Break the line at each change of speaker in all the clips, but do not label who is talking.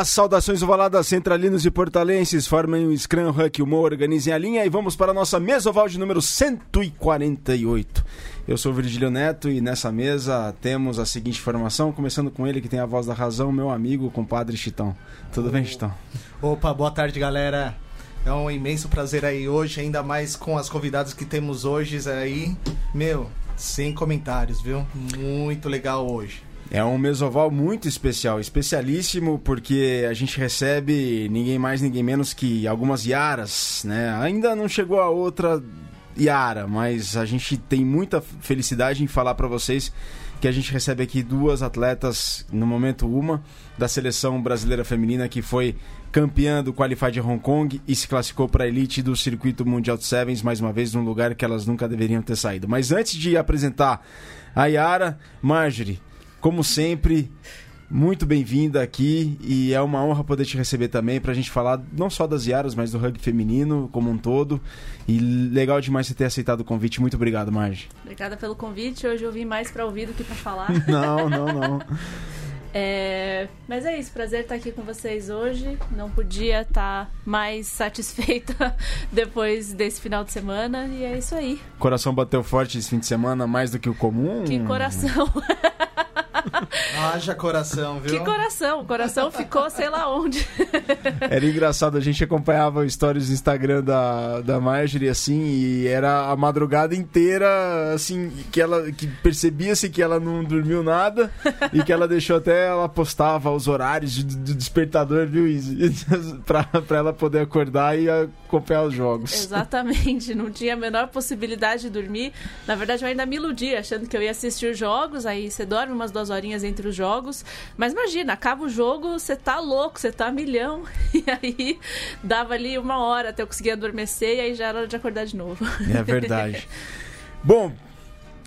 Olá, saudações ovaladas centralinos e portalenses, formem o Scrum Huck Humor, organizem a linha e vamos para a nossa mesa oval de número 148. Eu sou o Virgílio Neto e nessa mesa temos a seguinte formação, começando com ele que tem a voz da razão, meu amigo, compadre Chitão. Tudo bem, Chitão?
Opa, boa tarde, galera. É um imenso prazer aí hoje, ainda mais com as convidadas que temos hoje aí. Meu, sem comentários, viu? Muito legal hoje.
É um mesoval muito especial, especialíssimo, porque a gente recebe ninguém mais, ninguém menos que algumas Yaras, né? Ainda não chegou a outra Yara, mas a gente tem muita felicidade em falar para vocês que a gente recebe aqui duas atletas, no momento uma, da seleção brasileira feminina que foi campeã do Qualified de Hong Kong e se classificou para a elite do circuito mundial de Sevens, mais uma vez num lugar que elas nunca deveriam ter saído. Mas antes de apresentar a Yara, Marjorie, como sempre, muito bem-vinda aqui e é uma honra poder te receber também para a gente falar não só das Yaras, mas do rugby feminino como um todo. E legal demais você ter aceitado o convite. Muito obrigado, Marge.
Obrigada pelo convite. Hoje eu vim mais para ouvir do que para falar.
não, não, não.
É... Mas é isso, prazer estar aqui com vocês hoje. Não podia estar mais satisfeita depois desse final de semana e é isso aí.
Coração bateu forte esse fim de semana, mais do que o comum?
Que coração!
Haja coração, viu?
Que coração? O coração ficou sei lá onde.
Era engraçado, a gente acompanhava stories do Instagram da, da Marjorie, assim, e era a madrugada inteira, assim, que ela que percebia-se que ela não dormiu nada e que ela deixou até, ela postava os horários do, do despertador, viu, pra, pra ela poder acordar e acompanhar os jogos.
Exatamente, não tinha a menor possibilidade de dormir. Na verdade, eu ainda me iludi, achando que eu ia assistir os jogos, aí você dorme umas duas horinhas entre os jogos. Mas imagina, acaba o jogo, você tá louco, você tá milhão. E aí dava ali uma hora até eu conseguir adormecer e aí já era hora de acordar de novo.
É verdade. Bom,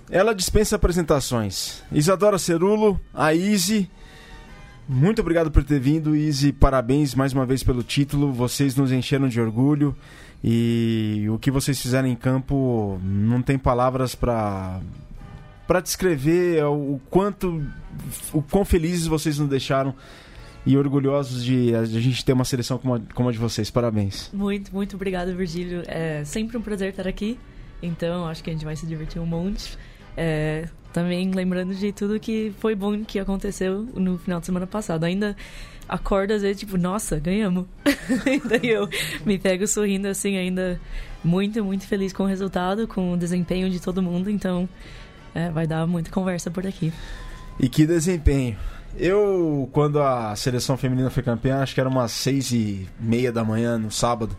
ela dispensa apresentações. Isadora Cerulo, a Izzy. Muito obrigado por ter vindo, Izzy. Parabéns mais uma vez pelo título. Vocês nos encheram de orgulho. E o que vocês fizeram em campo não tem palavras para para descrever o quanto o quão felizes vocês nos deixaram e orgulhosos de a gente ter uma seleção como a, como a de vocês. Parabéns.
Muito, muito obrigado, Virgílio. É sempre um prazer estar aqui. Então, acho que a gente vai se divertir um monte. É, também lembrando de tudo que foi bom que aconteceu no final de semana passado. Ainda acordo às vezes, tipo, nossa, ganhamos. Daí eu me pego sorrindo assim, ainda muito, muito feliz com o resultado, com o desempenho de todo mundo. Então, é, vai dar muita conversa por aqui.
E que desempenho. Eu, quando a seleção feminina foi campeã, acho que era umas seis e meia da manhã, no sábado,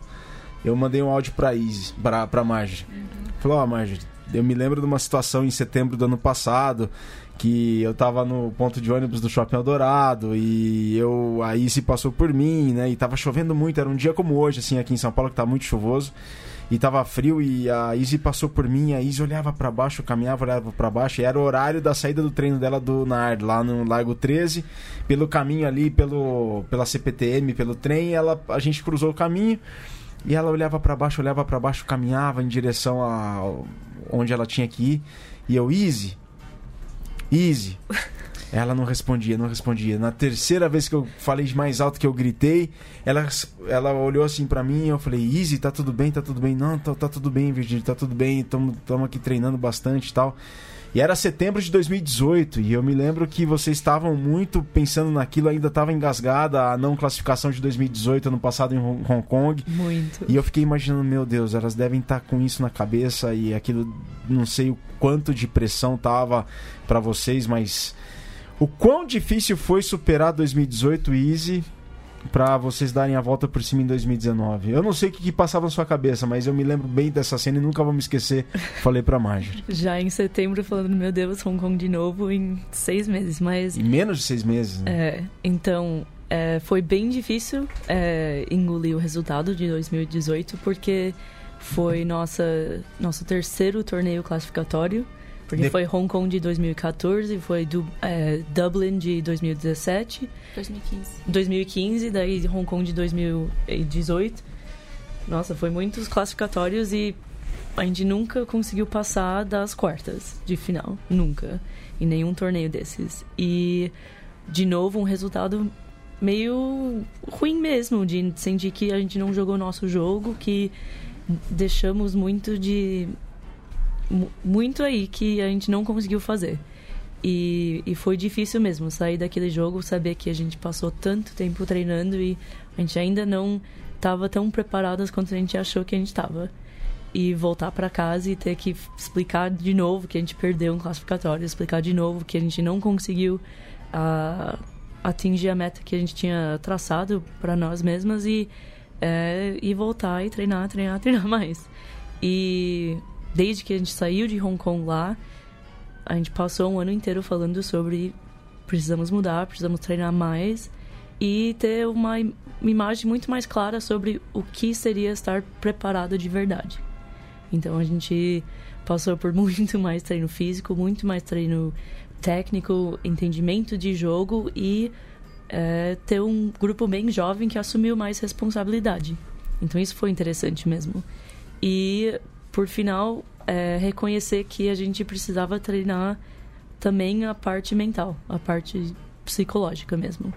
eu mandei um áudio pra Izzy, pra, pra Marge. Uhum. Falou, ó, oh, Marge, eu me lembro de uma situação em setembro do ano passado, que eu tava no ponto de ônibus do Shopping Eldorado e eu a Izzy passou por mim, né, e tava chovendo muito, era um dia como hoje, assim, aqui em São Paulo, que tá muito chuvoso e tava frio e a Izzy passou por mim, a Izzy olhava para baixo, caminhava, olhava para baixo, e era o horário da saída do treino dela do Nard, lá no Largo 13, pelo caminho ali, pelo pela CPTM, pelo trem, ela a gente cruzou o caminho e ela olhava para baixo, olhava para baixo, caminhava em direção a onde ela tinha que ir, e eu, Izzy, Izzy, ela não respondia, não respondia. Na terceira vez que eu falei mais alto que eu gritei, ela, ela olhou assim para mim e eu falei: Easy, tá tudo bem, tá tudo bem. Não, tá, tá tudo bem, Virgínia, tá tudo bem. Estamos aqui treinando bastante e tal. E era setembro de 2018 e eu me lembro que vocês estavam muito pensando naquilo, ainda estava engasgada a não classificação de 2018 ano passado em Hong Kong.
Muito.
E eu fiquei imaginando, meu Deus, elas devem estar tá com isso na cabeça e aquilo, não sei o quanto de pressão tava para vocês, mas o quão difícil foi superar 2018 Easy para vocês darem a volta por cima em 2019? Eu não sei o que, que, passava na sua cabeça, mas eu me lembro bem dessa cena e nunca vou me esquecer. Falei pra Marjorie.
Já em setembro, falando, meu Deus, Hong Kong de novo em seis meses, mas...
Em menos de seis meses, né?
É, então... É, foi bem difícil é, engolir o resultado de 2018 porque foi nossa nosso terceiro torneio classificatório porque de... foi Hong Kong de 2014, foi do, é, Dublin de 2017.
2015.
2015, daí Hong Kong de 2018. Nossa, foi muitos classificatórios e a gente nunca conseguiu passar das quartas de final. Nunca. Em nenhum torneio desses. E, de novo, um resultado meio ruim mesmo, de sentir que a gente não jogou nosso jogo, que deixamos muito de. Muito aí que a gente não conseguiu fazer. E, e foi difícil mesmo sair daquele jogo, saber que a gente passou tanto tempo treinando e a gente ainda não estava tão preparadas quanto a gente achou que a gente estava. E voltar para casa e ter que explicar de novo que a gente perdeu um classificatório, explicar de novo que a gente não conseguiu uh, atingir a meta que a gente tinha traçado para nós mesmas e, é, e voltar e treinar, treinar, treinar mais. E desde que a gente saiu de Hong Kong lá, a gente passou um ano inteiro falando sobre precisamos mudar, precisamos treinar mais e ter uma imagem muito mais clara sobre o que seria estar preparado de verdade. Então a gente passou por muito mais treino físico, muito mais treino técnico, entendimento de jogo e é, ter um grupo bem jovem que assumiu mais responsabilidade. Então isso foi interessante mesmo. E por final é, reconhecer que a gente precisava treinar também a parte mental, a parte psicológica mesmo.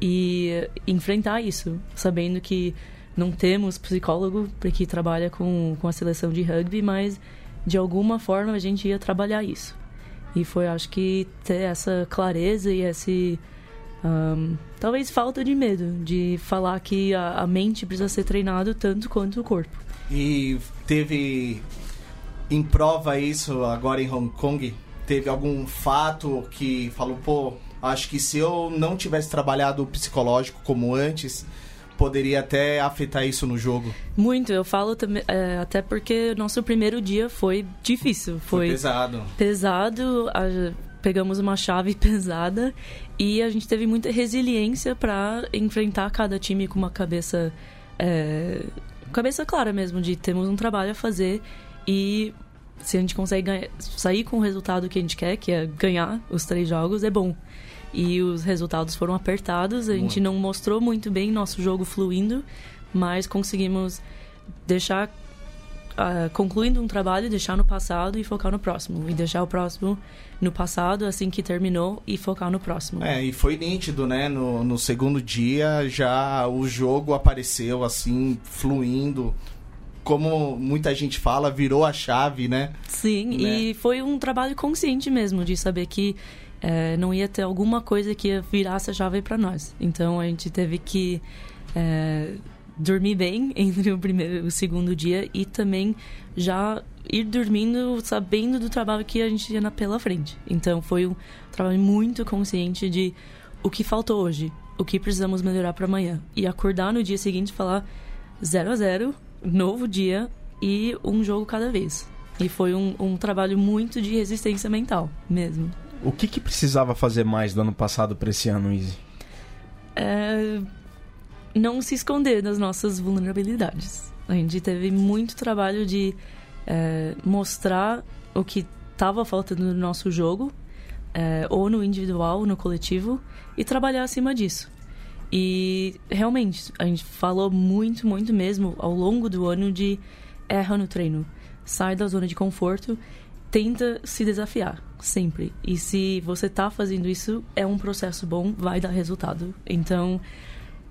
E enfrentar isso, sabendo que não temos psicólogo que trabalha com, com a seleção de rugby, mas de alguma forma a gente ia trabalhar isso. E foi, acho que, ter essa clareza e esse. Um, talvez falta de medo de falar que a, a mente precisa ser treinado tanto quanto o corpo.
E teve em prova isso agora em Hong Kong? Teve algum fato que falou, pô, acho que se eu não tivesse trabalhado o psicológico como antes, poderia até afetar isso no jogo?
Muito, eu falo também, é, até porque nosso primeiro dia foi difícil. Foi,
foi pesado.
Pesado, a, pegamos uma chave pesada e a gente teve muita resiliência para enfrentar cada time com uma cabeça. É, cabeça clara mesmo, de temos um trabalho a fazer e se a gente consegue ganhar, sair com o resultado que a gente quer, que é ganhar os três jogos, é bom e os resultados foram apertados. A gente não mostrou muito bem nosso jogo fluindo, mas conseguimos deixar uh, concluindo um trabalho, deixar no passado e focar no próximo. E deixar o próximo no passado, assim que terminou, e focar no próximo.
É, e foi nítido, né? No, no segundo dia já o jogo apareceu assim, fluindo. Como muita gente fala, virou a chave, né?
Sim, né? e foi um trabalho consciente mesmo, de saber que é, não ia ter alguma coisa que ia virar essa chave para nós. Então a gente teve que é, dormir bem entre o primeiro e o segundo dia e também já ir dormindo sabendo do trabalho que a gente tinha pela frente. Então foi um trabalho muito consciente de o que faltou hoje, o que precisamos melhorar para amanhã e acordar no dia seguinte e falar 0 a 0, novo dia e um jogo cada vez. E foi um, um trabalho muito de resistência mental mesmo.
O que, que precisava fazer mais do ano passado para esse ano, Easy?
É... Não se esconder das nossas vulnerabilidades. A gente teve muito trabalho de é, mostrar o que estava faltando no nosso jogo, é, ou no individual, ou no coletivo, e trabalhar acima disso. E realmente, a gente falou muito, muito mesmo ao longo do ano de erra no treino, sai da zona de conforto tenta se desafiar, sempre. E se você tá fazendo isso, é um processo bom, vai dar resultado. Então,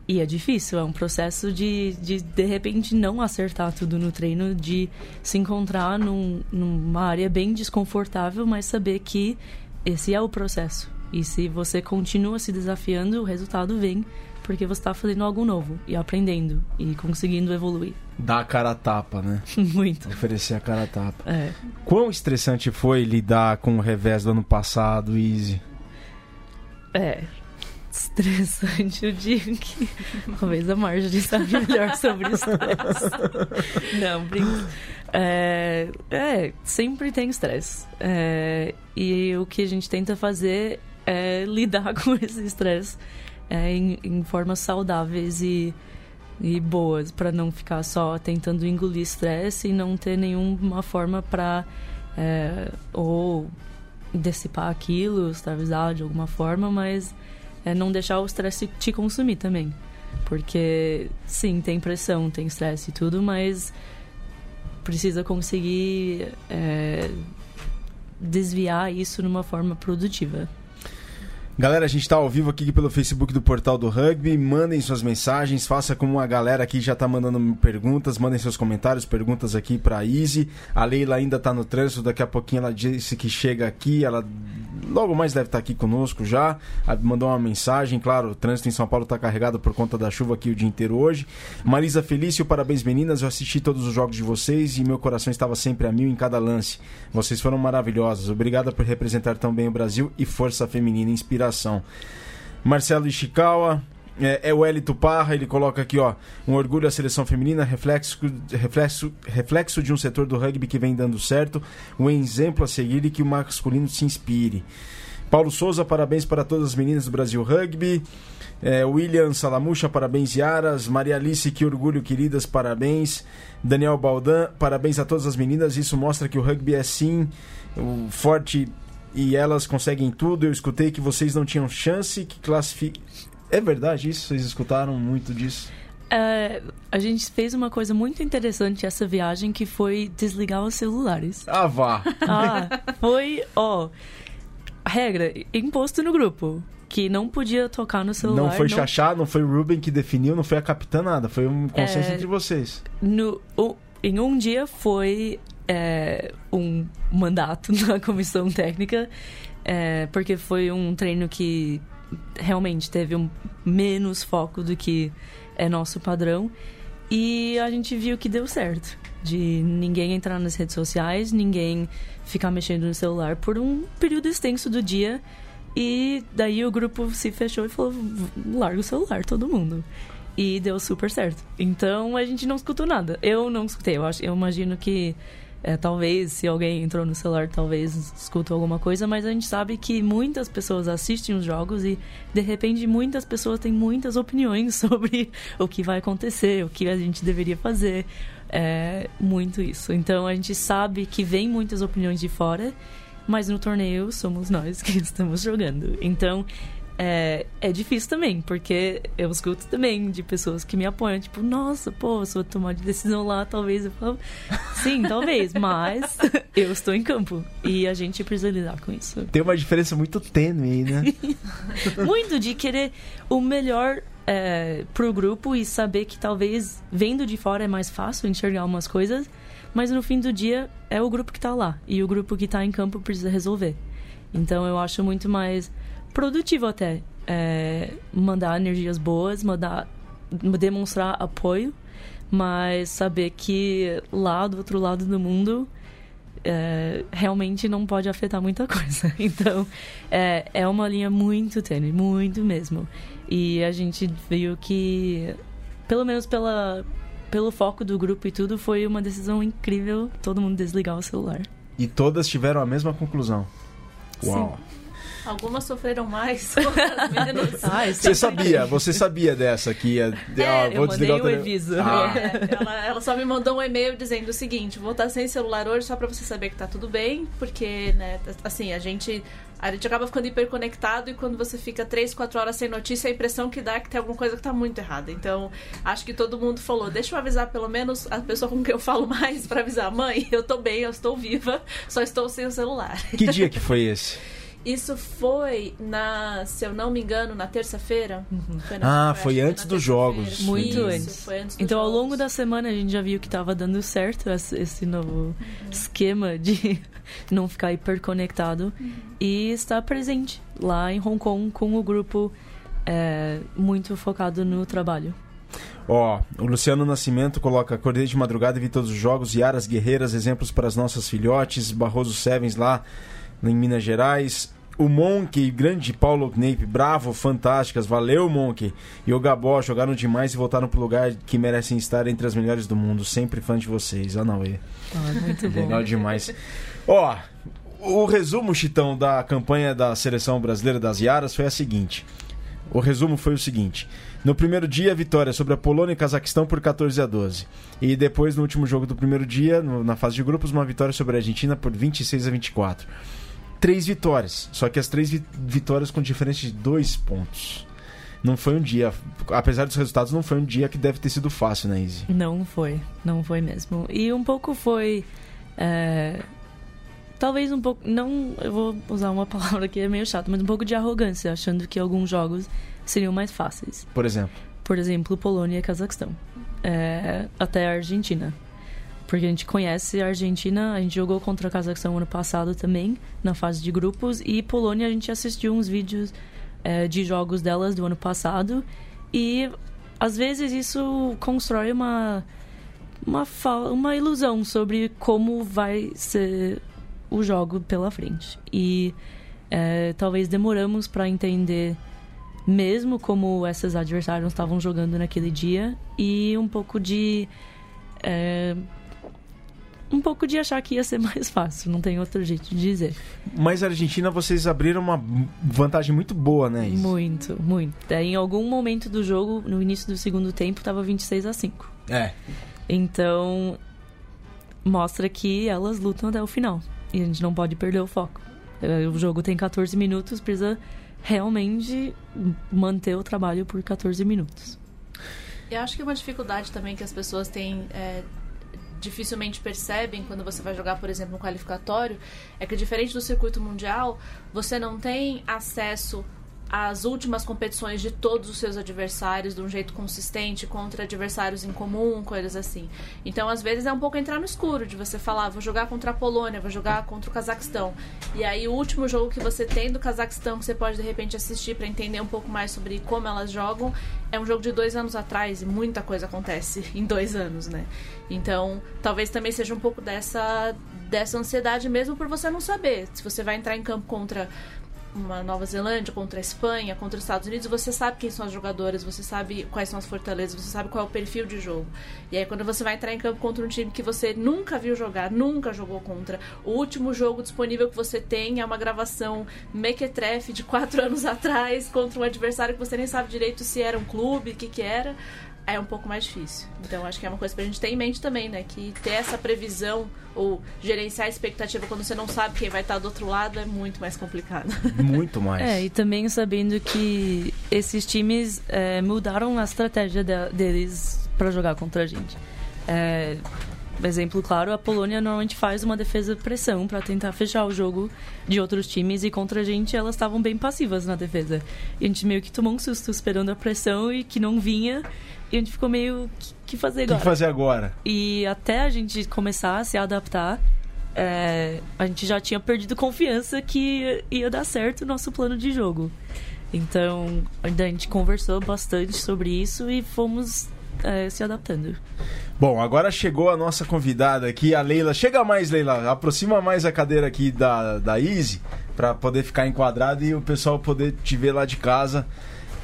e é difícil, é um processo de, de de repente não acertar tudo no treino, de se encontrar num, numa área bem desconfortável, mas saber que esse é o processo. E se você continua se desafiando, o resultado vem porque você está fazendo algo novo e aprendendo e conseguindo evoluir.
Dar a cara a tapa, né?
Muito.
Oferecer a cara a tapa.
É.
Quão estressante foi lidar com o revés do ano passado, Easy?
É. Estressante, eu digo que talvez a Marjorie sabe melhor sobre estresse. Não, brinco. É, é, sempre tem estresse. É, e o que a gente tenta fazer é lidar com esse estresse é, em, em formas saudáveis e, e boas, para não ficar só tentando engolir estresse e não ter nenhuma forma para é, ou dissipar aquilo, extravasar de alguma forma, mas é, não deixar o estresse te consumir também. Porque, sim, tem pressão, tem estresse e tudo, mas precisa conseguir é, desviar isso numa forma produtiva.
Galera, a gente está ao vivo aqui pelo Facebook do Portal do Rugby. Mandem suas mensagens, faça como a galera aqui já está mandando perguntas, mandem seus comentários, perguntas aqui para a Izzy. A Leila ainda está no trânsito, daqui a pouquinho ela disse que chega aqui, ela logo mais deve estar aqui conosco já. Mandou uma mensagem, claro, o trânsito em São Paulo está carregado por conta da chuva aqui o dia inteiro hoje. Marisa Felício, parabéns meninas, eu assisti todos os jogos de vocês e meu coração estava sempre a mil em cada lance. Vocês foram maravilhosas. Obrigada por representar tão bem o Brasil e força feminina, inspiração. Marcelo Ishikawa, é, é o Elito Parra, ele coloca aqui, ó, um orgulho à seleção feminina, reflexo, reflexo, reflexo de um setor do rugby que vem dando certo, um exemplo a seguir e que o masculino se inspire. Paulo Souza, parabéns para todas as meninas do Brasil Rugby. É, William Salamucha, parabéns Yaras. Maria Alice, que orgulho, queridas, parabéns. Daniel Baldan, parabéns a todas as meninas. Isso mostra que o rugby é sim forte e elas conseguem tudo. Eu escutei que vocês não tinham chance que classifique. É verdade isso? Vocês escutaram muito disso?
É, a gente fez uma coisa muito interessante essa viagem que foi desligar os celulares.
Ah, vá!
Ah, foi, ó. Regra, imposto no grupo. Que não podia tocar no celular.
Não foi não... Xaxá, não foi o Ruben que definiu, não foi a capitã nada. Foi um consenso é... entre vocês.
No, o, em um dia foi é, um mandato na comissão técnica, é, porque foi um treino que realmente teve um menos foco do que é nosso padrão. E a gente viu que deu certo. De ninguém entrar nas redes sociais, ninguém ficar mexendo no celular por um período extenso do dia. E daí o grupo se fechou e falou: larga o celular, todo mundo. E deu super certo. Então a gente não escutou nada. Eu não escutei. Eu, acho, eu imagino que é, talvez, se alguém entrou no celular, talvez escutou alguma coisa, mas a gente sabe que muitas pessoas assistem os jogos e, de repente, muitas pessoas têm muitas opiniões sobre o que vai acontecer, o que a gente deveria fazer. É muito isso. Então, a gente sabe que vem muitas opiniões de fora, mas no torneio somos nós que estamos jogando. Então, é, é difícil também, porque eu escuto também de pessoas que me apoiam, tipo, nossa, pô, se eu tomar de decisão lá, talvez eu falo, sim, talvez, mas eu estou em campo e a gente precisa lidar com isso.
Tem uma diferença muito tênue aí, né?
muito de querer o melhor é, pro grupo e saber que talvez vendo de fora é mais fácil enxergar umas coisas, mas no fim do dia é o grupo que tá lá e o grupo que tá em campo precisa resolver. Então eu acho muito mais produtivo até. É, mandar energias boas, mandar, demonstrar apoio, mas saber que lá do outro lado do mundo é, realmente não pode afetar muita coisa. Então, é, é uma linha muito tênue, muito mesmo. E a gente viu que, pelo menos pela, pelo foco do grupo e tudo, foi uma decisão incrível todo mundo desligar o celular.
E todas tiveram a mesma conclusão. Uau!
Sim. Algumas sofreram mais,
menos. Ah, você sabia, você sabia dessa que ia.
É, vou eu desligar o aviso.
Ah. É, ela, ela, só me mandou um e-mail dizendo o seguinte: vou estar sem celular hoje só pra você saber que tá tudo bem, porque, né, assim, a gente. A gente acaba ficando hiperconectado e quando você fica 3, 4 horas sem notícia, a impressão que dá é que tem alguma coisa que tá muito errada. Então, acho que todo mundo falou: deixa eu avisar pelo menos a pessoa com quem eu falo mais para avisar: mãe, eu tô bem, eu estou viva, só estou sem o celular.
Que dia que foi esse?
Isso foi na, se eu não me engano, na terça-feira.
Uhum. ah, foi antes dos jogos.
Muito Isso, antes. antes então, jogos. ao longo da semana, a gente já viu que estava dando certo esse novo uhum. esquema de não ficar hiperconectado uhum. e estar presente lá em Hong Kong com o grupo é, muito focado no trabalho.
Ó, oh, o Luciano Nascimento coloca acordei de madrugada e vi todos os jogos, Yaras Guerreiras, exemplos para as nossas filhotes, Barroso Sevens lá em Minas Gerais, o Monk, grande Paulo Knape, bravo, fantásticas, valeu Monk. E o Gabó jogaram demais e voltaram pro lugar que merecem estar entre as melhores do mundo. Sempre fã de vocês, Anauê.
Ah, muito bom.
Legal demais. Ó, o resumo, Chitão, da campanha da seleção brasileira das Iaras foi a seguinte. O resumo foi o seguinte. No primeiro dia, vitória sobre a Polônia e Cazaquistão por 14 a 12. E depois, no último jogo do primeiro dia, no, na fase de grupos, uma vitória sobre a Argentina por 26 a 24 três vitórias. Só que as três vi vitórias com diferença de dois pontos. Não foi um dia, apesar dos resultados, não foi um dia que deve ter sido fácil, né, Izzy?
Não foi, não foi mesmo. E um pouco foi. É, talvez um pouco. Não, eu vou usar uma palavra que é meio chata, mas um pouco de arrogância, achando que alguns jogos seriam mais fáceis.
Por exemplo.
Por exemplo, Polônia e Cazaquistão. É, até a Argentina. Porque a gente conhece a Argentina, a gente jogou contra a Cazaquistão ano passado também, na fase de grupos, e Polônia a gente assistiu uns vídeos é, de jogos delas do ano passado, e às vezes isso constrói uma, uma, uma ilusão sobre como vai ser o jogo pela frente. E é, talvez demoramos para entender mesmo como esses adversários estavam jogando naquele dia e um pouco de é, um pouco de achar que ia ser mais fácil, não tem outro jeito de dizer.
Mas a Argentina, vocês abriram uma vantagem muito boa, né?
Isso? Muito, muito. Em algum momento do jogo, no início do segundo tempo, estava 26 a 5.
É.
Então, mostra que elas lutam até o final. E a gente não pode perder o foco. É, o jogo tem 14 minutos, precisa realmente manter o trabalho por 14 minutos.
Eu acho que uma dificuldade também que as pessoas têm é, dificilmente percebem quando você vai jogar, por exemplo, um qualificatório, é que diferente do circuito mundial, você não tem acesso as últimas competições de todos os seus adversários de um jeito consistente contra adversários em comum, coisas assim. Então, às vezes é um pouco entrar no escuro de você falar, vou jogar contra a Polônia, vou jogar contra o Cazaquistão. E aí o último jogo que você tem do Cazaquistão que você pode de repente assistir para entender um pouco mais sobre como elas jogam é um jogo de dois anos atrás e muita coisa acontece em dois anos, né? Então, talvez também seja um pouco dessa dessa ansiedade mesmo por você não saber se você vai entrar em campo contra uma Nova Zelândia contra a Espanha, contra os Estados Unidos, você sabe quem são as jogadoras, você sabe quais são as fortalezas, você sabe qual é o perfil de jogo. E aí quando você vai entrar em campo contra um time que você nunca viu jogar, nunca jogou contra, o último jogo disponível que você tem é uma gravação mequetrefe de quatro anos atrás contra um adversário que você nem sabe direito se era um clube, o que que era é um pouco mais difícil. Então acho que é uma coisa pra gente ter em mente também, né? Que ter essa previsão ou gerenciar a expectativa quando você não sabe quem vai estar do outro lado é muito mais complicado.
Muito mais.
É, e também sabendo que esses times é, mudaram a estratégia de, deles para jogar contra a gente. É, exemplo claro, a Polônia normalmente faz uma defesa pressão para tentar fechar o jogo de outros times e contra a gente elas estavam bem passivas na defesa. E a gente meio que tomou um susto esperando a pressão e que não vinha. E a gente ficou meio. O que fazer agora?
O que fazer agora?
E até a gente começar a se adaptar, é, a gente já tinha perdido confiança que ia dar certo o nosso plano de jogo. Então, a gente conversou bastante sobre isso e fomos é, se adaptando.
Bom, agora chegou a nossa convidada aqui, a Leila. Chega mais, Leila. Aproxima mais a cadeira aqui da, da Easy para poder ficar enquadrado e o pessoal poder te ver lá de casa.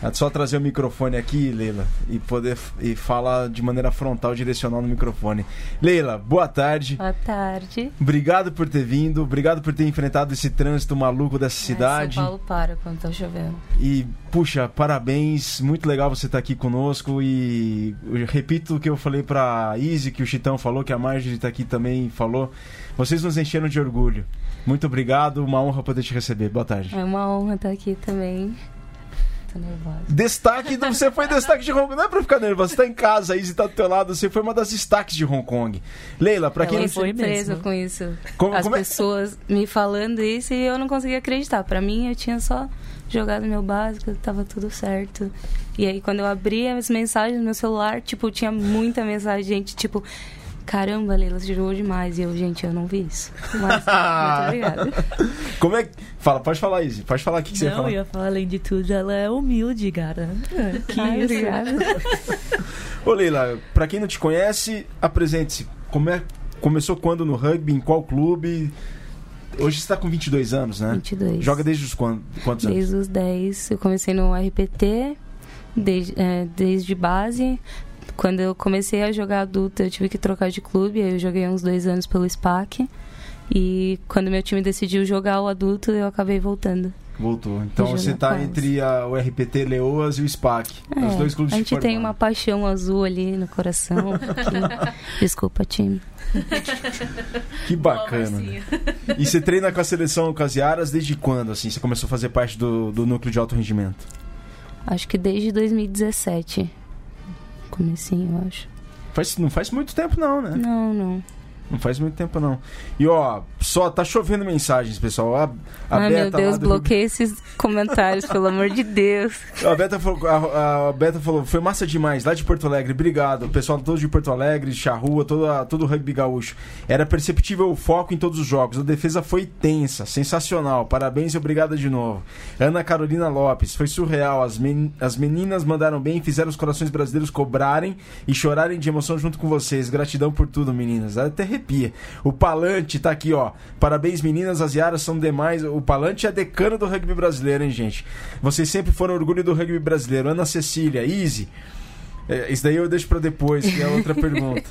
É só trazer o microfone aqui, Leila, e poder e falar de maneira frontal, direcional no microfone. Leila, boa tarde.
Boa tarde.
Obrigado por ter vindo, obrigado por ter enfrentado esse trânsito maluco dessa cidade.
São Paulo para quando tá chovendo.
E, puxa, parabéns, muito legal você estar aqui conosco e repito o que eu falei pra Izzy, que o Chitão falou, que a Marjorie tá aqui também falou. Vocês nos encheram de orgulho. Muito obrigado, uma honra poder te receber. Boa tarde.
É uma honra estar aqui também tô nervosa.
Destaque, você foi destaque de Hong Kong. Não é pra ficar nervosa, você tá em casa, a Izzy tá do teu lado, você foi uma das destaques de Hong Kong. Leila, pra quem
eu não foi surpresa mesmo. com isso. Como, As como é... pessoas me falando isso e eu não conseguia acreditar. Pra mim, eu tinha só jogado meu básico, tava tudo certo. E aí, quando eu abri as mensagens no meu celular, tipo, tinha muita mensagem, gente, tipo, caramba, Leila, você jogou demais. E eu, gente, eu não vi isso. Mas, muito obrigada.
Como é que. Fala, pode falar, Izzy. Pode falar o que, que
não,
você ia falar.
eu ia falar, além de tudo, ela é humilde, cara.
Que Ai, obrigada.
Ô, Leila, pra quem não te conhece, apresente-se. Como é... Começou quando no rugby? Em qual clube? Hoje você está com 22 anos, né?
22.
Joga desde os quantos, quantos
anos? Desde os 10. Eu comecei no RPT, desde, é, desde base. Quando eu comecei a jogar adulta, eu tive que trocar de clube. Aí eu joguei uns dois anos pelo SPAC. E quando meu time decidiu jogar o adulto, eu acabei voltando.
Voltou. Então você está entre a, o RPT Leoas e o SPAC.
É,
os dois clubes
A gente tem uma paixão azul ali no coração. Desculpa, time.
que bacana. e você treina com a seleção com as Yaras desde quando? Assim, você começou a fazer parte do, do núcleo de alto rendimento?
Acho que desde 2017 comecinho, eu acho.
Faz, não faz muito tempo não, né?
Não, não.
Não faz muito tempo, não. E ó, só tá chovendo mensagens, pessoal. A,
a Ai, Beta meu Deus, do... bloqueia esses comentários, pelo amor de Deus.
A Beta, falou, a, a, Beta falou, foi massa demais, lá de Porto Alegre, obrigado. O pessoal todo de Porto Alegre, Charrua, todo, todo o rugby gaúcho. Era perceptível o foco em todos os jogos. A defesa foi tensa, sensacional. Parabéns e obrigada de novo. Ana Carolina Lopes, foi surreal. As, men as meninas mandaram bem e fizeram os corações brasileiros cobrarem e chorarem de emoção junto com vocês. Gratidão por tudo, meninas. Até arrepia. O Palante tá aqui, ó. Parabéns, meninas. As Yaras são demais. O Palante é decano do rugby brasileiro, hein, gente? Vocês sempre foram orgulho do rugby brasileiro. Ana Cecília, Easy. É, isso daí eu deixo para depois, que é outra pergunta.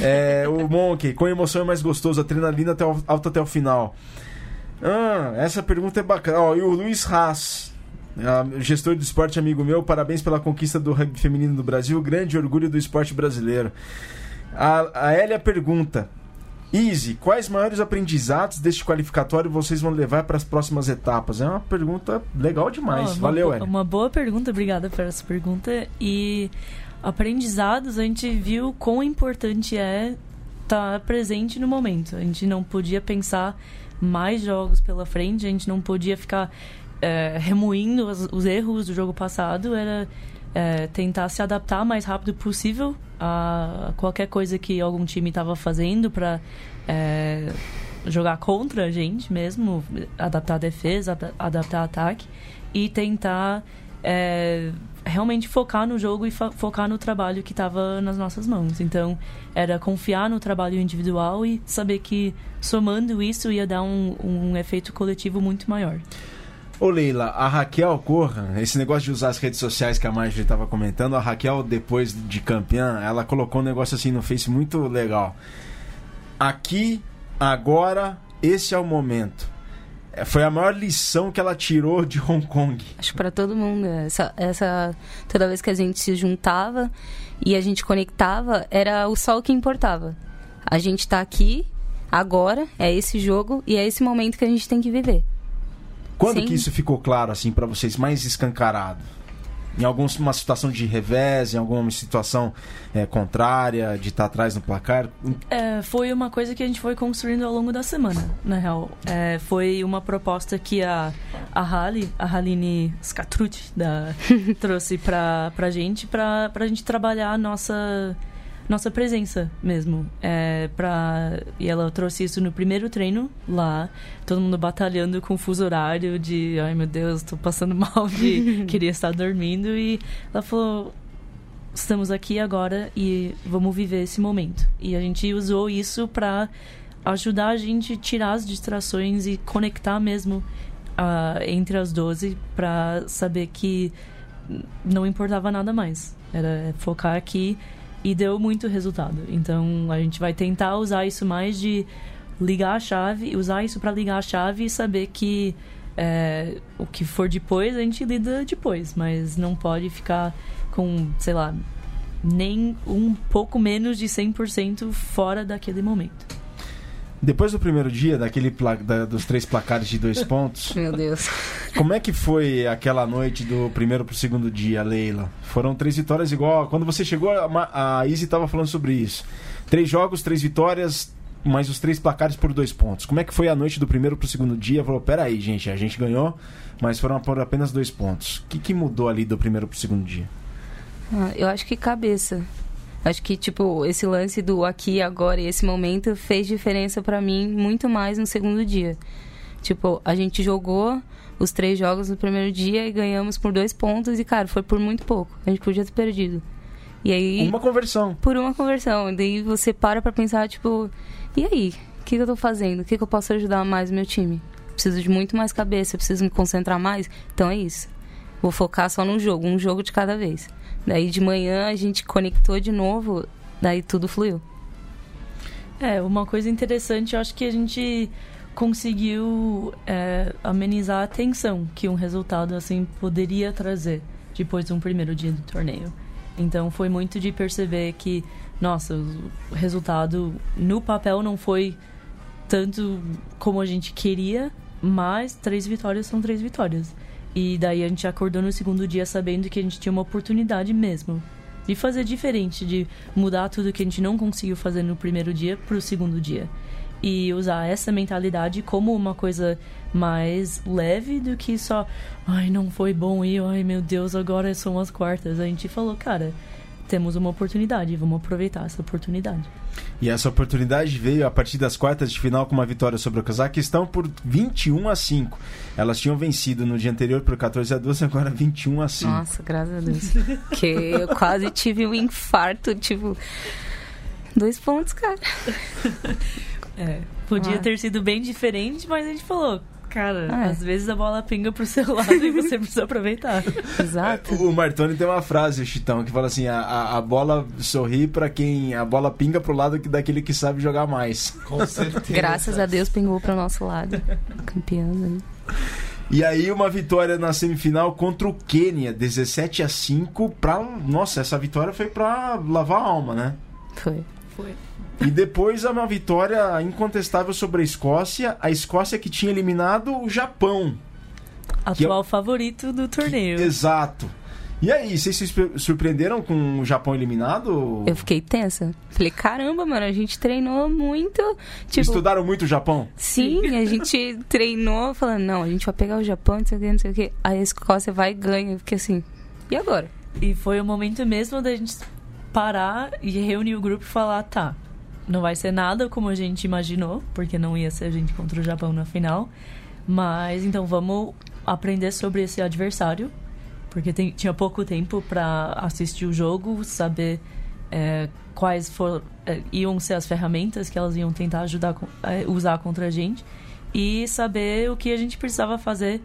É, o Monkey, com emoção é mais gostoso, adrenalina até o, alta até o final. Ah, essa pergunta é bacana. Ó, e o Luiz Haas, gestor do esporte amigo meu, parabéns pela conquista do rugby feminino do Brasil, grande orgulho do esporte brasileiro. A, a Elia pergunta: Easy, quais maiores aprendizados deste qualificatório vocês vão levar para as próximas etapas? É uma pergunta legal demais. Oh, Valeu, Elia.
Uma boa pergunta, obrigada por essa pergunta. E aprendizados, a gente viu quão importante é estar tá presente no momento. A gente não podia pensar mais jogos pela frente, a gente não podia ficar é, remoendo os, os, erros do jogo passado, era é, tentar se adaptar o mais rápido possível a qualquer coisa que algum time estava fazendo para é, jogar contra a gente mesmo, adaptar a defesa, adaptar ataque e tentar é, realmente focar no jogo e focar no trabalho que estava nas nossas mãos. Então, era confiar no trabalho individual e saber que somando isso ia dar um, um efeito coletivo muito maior.
Ô Leila, a Raquel Corra, esse negócio de usar as redes sociais que a Marjorie estava comentando, a Raquel, depois de campeã, ela colocou um negócio assim no Face muito legal. Aqui, agora, esse é o momento. É, foi a maior lição que ela tirou de Hong Kong.
Acho para todo mundo. Essa, essa, toda vez que a gente se juntava e a gente conectava, era o sol que importava. A gente está aqui, agora, é esse jogo e é esse momento que a gente tem que viver.
Quando Sim. que isso ficou claro, assim, para vocês, mais escancarado? Em alguma situação de revés, em alguma situação é, contrária, de estar tá atrás no placar?
É, foi uma coisa que a gente foi construindo ao longo da semana, na real. É, foi uma proposta que a, a Hali, a Haline Scatrucci, da, trouxe pra, pra gente, pra, pra gente trabalhar a nossa nossa presença mesmo. É, pra... E ela trouxe isso no primeiro treino lá, todo mundo batalhando com o fuso horário de ai meu Deus, estou passando mal de queria estar dormindo. E ela falou: estamos aqui agora e vamos viver esse momento. E a gente usou isso para ajudar a gente a tirar as distrações e conectar mesmo uh, entre as 12 para saber que não importava nada mais. Era focar aqui e deu muito resultado. Então a gente vai tentar usar isso mais de ligar a chave, usar isso para ligar a chave e saber que é, o que for depois a gente lida depois, mas não pode ficar com, sei lá, nem um pouco menos de 100% fora daquele momento.
Depois do primeiro dia, daquele da, dos três placares de dois pontos.
Meu Deus.
Como é que foi aquela noite do primeiro pro segundo dia, Leila? Foram três vitórias igual. Quando você chegou, a, a Izzy estava falando sobre isso. Três jogos, três vitórias, mais os três placares por dois pontos. Como é que foi a noite do primeiro pro segundo dia? Falou, peraí, gente, a gente ganhou, mas foram por apenas dois pontos. O que, que mudou ali do primeiro pro segundo dia?
Ah, eu acho que cabeça. Acho que, tipo, esse lance do aqui, agora e esse momento fez diferença para mim muito mais no segundo dia. Tipo, a gente jogou os três jogos no primeiro dia e ganhamos por dois pontos e, cara, foi por muito pouco. A gente podia ter perdido. E aí...
Uma conversão.
Por uma conversão. Daí você para pra pensar, tipo, e aí? O que, que eu tô fazendo? O que, que eu posso ajudar mais o meu time? Preciso de muito mais cabeça, preciso me concentrar mais. Então é isso. Vou focar só num jogo, um jogo de cada vez. Daí de manhã a gente conectou de novo, daí tudo fluiu.
É, uma coisa interessante, eu acho que a gente conseguiu é, amenizar a tensão que um resultado assim poderia trazer depois de um primeiro dia do torneio. Então foi muito de perceber que, nossa, o resultado no papel não foi tanto como a gente queria, mas três vitórias são três vitórias. E daí a gente acordou no segundo dia sabendo que a gente tinha uma oportunidade mesmo de fazer diferente, de mudar tudo que a gente não conseguiu fazer no primeiro dia para o segundo dia. E usar essa mentalidade como uma coisa mais leve do que só, ai, não foi bom e, ai meu Deus, agora são as quartas. A gente falou, cara, temos uma oportunidade, vamos aproveitar essa oportunidade.
E essa oportunidade veio a partir das quartas de final com uma vitória sobre o Cazaquistão por 21 a 5. Elas tinham vencido no dia anterior por 14 a 12, agora 21 a 5.
Nossa, graças a Deus. que eu quase tive um infarto, tipo, dois pontos, cara.
É, podia ah. ter sido bem diferente, mas a gente falou, cara, ah, é. às vezes a bola pinga pro seu lado e você precisa aproveitar.
Exato.
O Martoni tem uma frase, Chitão, que fala assim: a, a, a bola sorri para quem. A bola pinga pro lado daquele que sabe jogar mais.
Com certeza.
Graças a Deus pingou pro nosso lado. Campeão, né?
E aí uma vitória na semifinal contra o Quênia, 17 a 5 para Nossa, essa vitória foi para lavar a alma, né?
Foi.
Foi.
E depois uma vitória incontestável sobre a Escócia, a Escócia que tinha eliminado o Japão.
Atual é... favorito do torneio.
Exato. E aí, vocês se surpreenderam com o Japão eliminado?
Eu fiquei tensa. Falei, caramba, mano, a gente treinou muito. Tipo,
Estudaram muito o Japão?
Sim, a gente treinou falando, não, a gente vai pegar o Japão, não sei o que, não sei o que. Aí a Escócia vai e ganha. Eu fiquei assim, e agora?
E foi o momento mesmo da gente parar e reunir o grupo e falar, tá, não vai ser nada como a gente imaginou, porque não ia ser a gente contra o Japão na final. Mas então vamos aprender sobre esse adversário, porque tem, tinha pouco tempo para assistir o jogo, saber é, quais for, é, iam ser as ferramentas que elas iam tentar ajudar é, usar contra a gente e saber o que a gente precisava fazer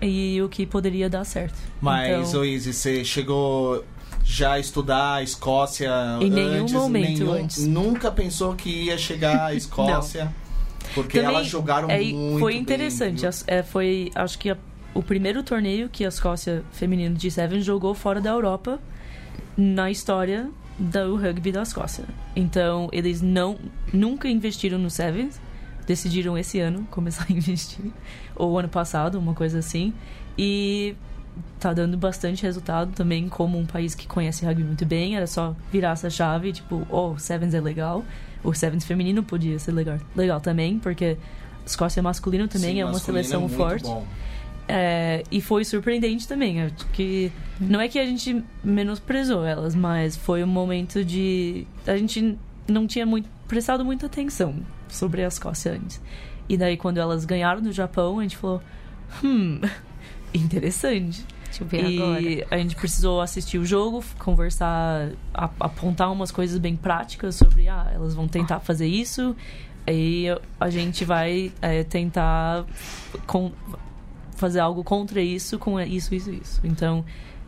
e o que poderia dar certo.
Mas, então, Oise, você chegou já estudar a Escócia
em nenhum
antes,
momento
nenhum,
antes.
Nunca pensou que ia chegar à Escócia? porque Também, elas jogaram
é,
muito
Foi interessante.
Bem,
é, foi, acho que a, o primeiro torneio que a Escócia feminino de Seven jogou fora da Europa na história do rugby da Escócia. Então, eles não nunca investiram no Sevens. Decidiram esse ano começar a investir. Ou ano passado, uma coisa assim. E tá dando bastante resultado também como um país que conhece rugby muito bem. Era só virar essa chave, tipo, oh, Sevens é legal. O Sevens feminino podia ser legal, legal também, porque Escócia masculino também Sim, é uma seleção é forte. É, e foi surpreendente também. Acho que não é que a gente menosprezou elas, mas foi um momento de. A gente não tinha muito, prestado muita atenção sobre a Escócia antes. E daí, quando elas ganharam no Japão, a gente falou: hum, interessante.
Deixa eu ver
e
agora.
a gente precisou assistir o jogo, conversar, apontar umas coisas bem práticas sobre, ah, elas vão tentar fazer isso, e a gente vai é, tentar com, fazer algo contra isso, com isso, isso, isso. Então,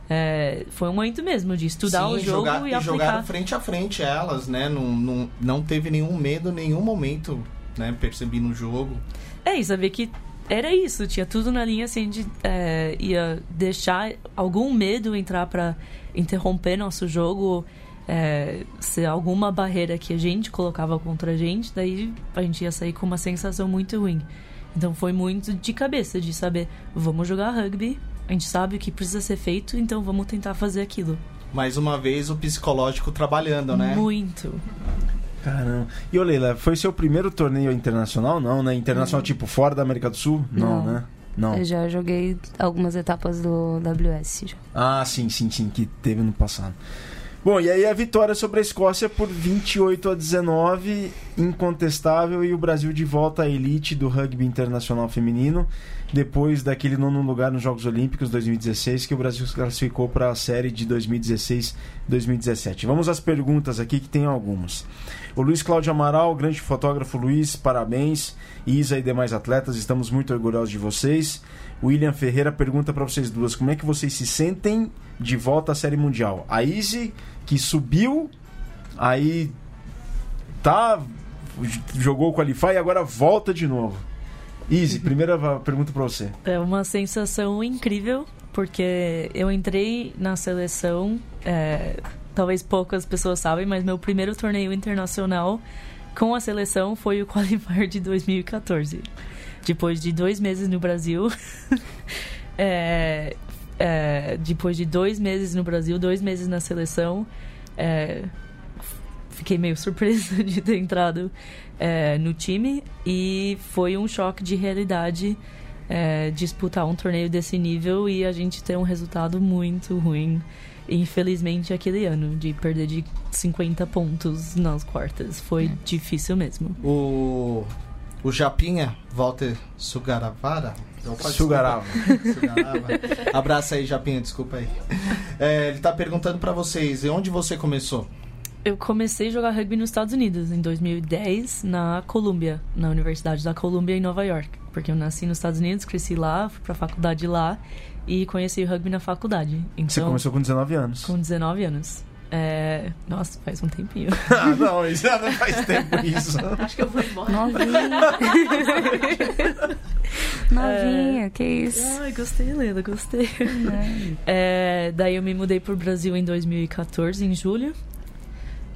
é, foi um momento mesmo de estudar Sim, o jogo jogar, e, e aplicar.
jogaram frente a frente elas, né? Não, não, não teve nenhum medo, nenhum momento, né? Percebi no jogo.
É, e saber que era isso, tinha tudo na linha assim de é, ia deixar algum medo entrar para interromper nosso jogo, é, ser alguma barreira que a gente colocava contra a gente, daí a gente ia sair com uma sensação muito ruim. Então foi muito de cabeça de saber, vamos jogar rugby, a gente sabe o que precisa ser feito, então vamos tentar fazer aquilo.
Mais uma vez o psicológico trabalhando, né?
Muito.
Caramba. E ô Leila, foi seu primeiro torneio internacional? Não, né? Internacional, tipo, fora da América do Sul? Não, Não, né? Não.
Eu já joguei algumas etapas do WS. Já.
Ah, sim, sim, sim, que teve no passado. Bom, e aí a vitória sobre a Escócia por 28 a 19, incontestável, e o Brasil de volta à elite do rugby internacional feminino, depois daquele nono lugar nos Jogos Olímpicos 2016, que o Brasil se classificou para a série de 2016-2017. Vamos às perguntas aqui, que tem algumas. O Luiz Cláudio Amaral, grande fotógrafo Luiz, parabéns. Isa e demais atletas, estamos muito orgulhosos de vocês. William Ferreira pergunta para vocês duas: como é que vocês se sentem de volta à Série Mundial? A Izzy, que subiu, aí tá, jogou o Qualify e agora volta de novo. Izzy, primeira pergunta para você.
É uma sensação incrível, porque eu entrei na seleção. É talvez poucas pessoas sabem, mas meu primeiro torneio internacional com a seleção foi o Qualifier de 2014. Depois de dois meses no Brasil, é, é, depois de dois meses no Brasil, dois meses na seleção, é, fiquei meio surpresa de ter entrado é, no time e foi um choque de realidade é, disputar um torneio desse nível e a gente ter um resultado muito ruim. Infelizmente, aquele ano, de perder de 50 pontos nas quartas. Foi é. difícil mesmo.
O, o Japinha, Walter Sugaravara,
Sugarava.
Sugarava. Abraça aí, Japinha, desculpa aí. É, ele tá perguntando para vocês, e onde você começou?
Eu comecei a jogar rugby nos Estados Unidos em 2010, na Columbia, na Universidade da Columbia em Nova York. Porque eu nasci nos Estados Unidos, cresci lá, fui pra faculdade lá e conheci o rugby na faculdade. Então, Você
começou com 19 anos?
Com 19 anos. É... Nossa, faz um tempinho.
ah, não, isso já não faz tempo isso.
Acho que eu vou embora.
Novinha. Novinha, é... que isso.
Ai, gostei, Leila, gostei. É... Daí eu me mudei pro Brasil em 2014, em julho.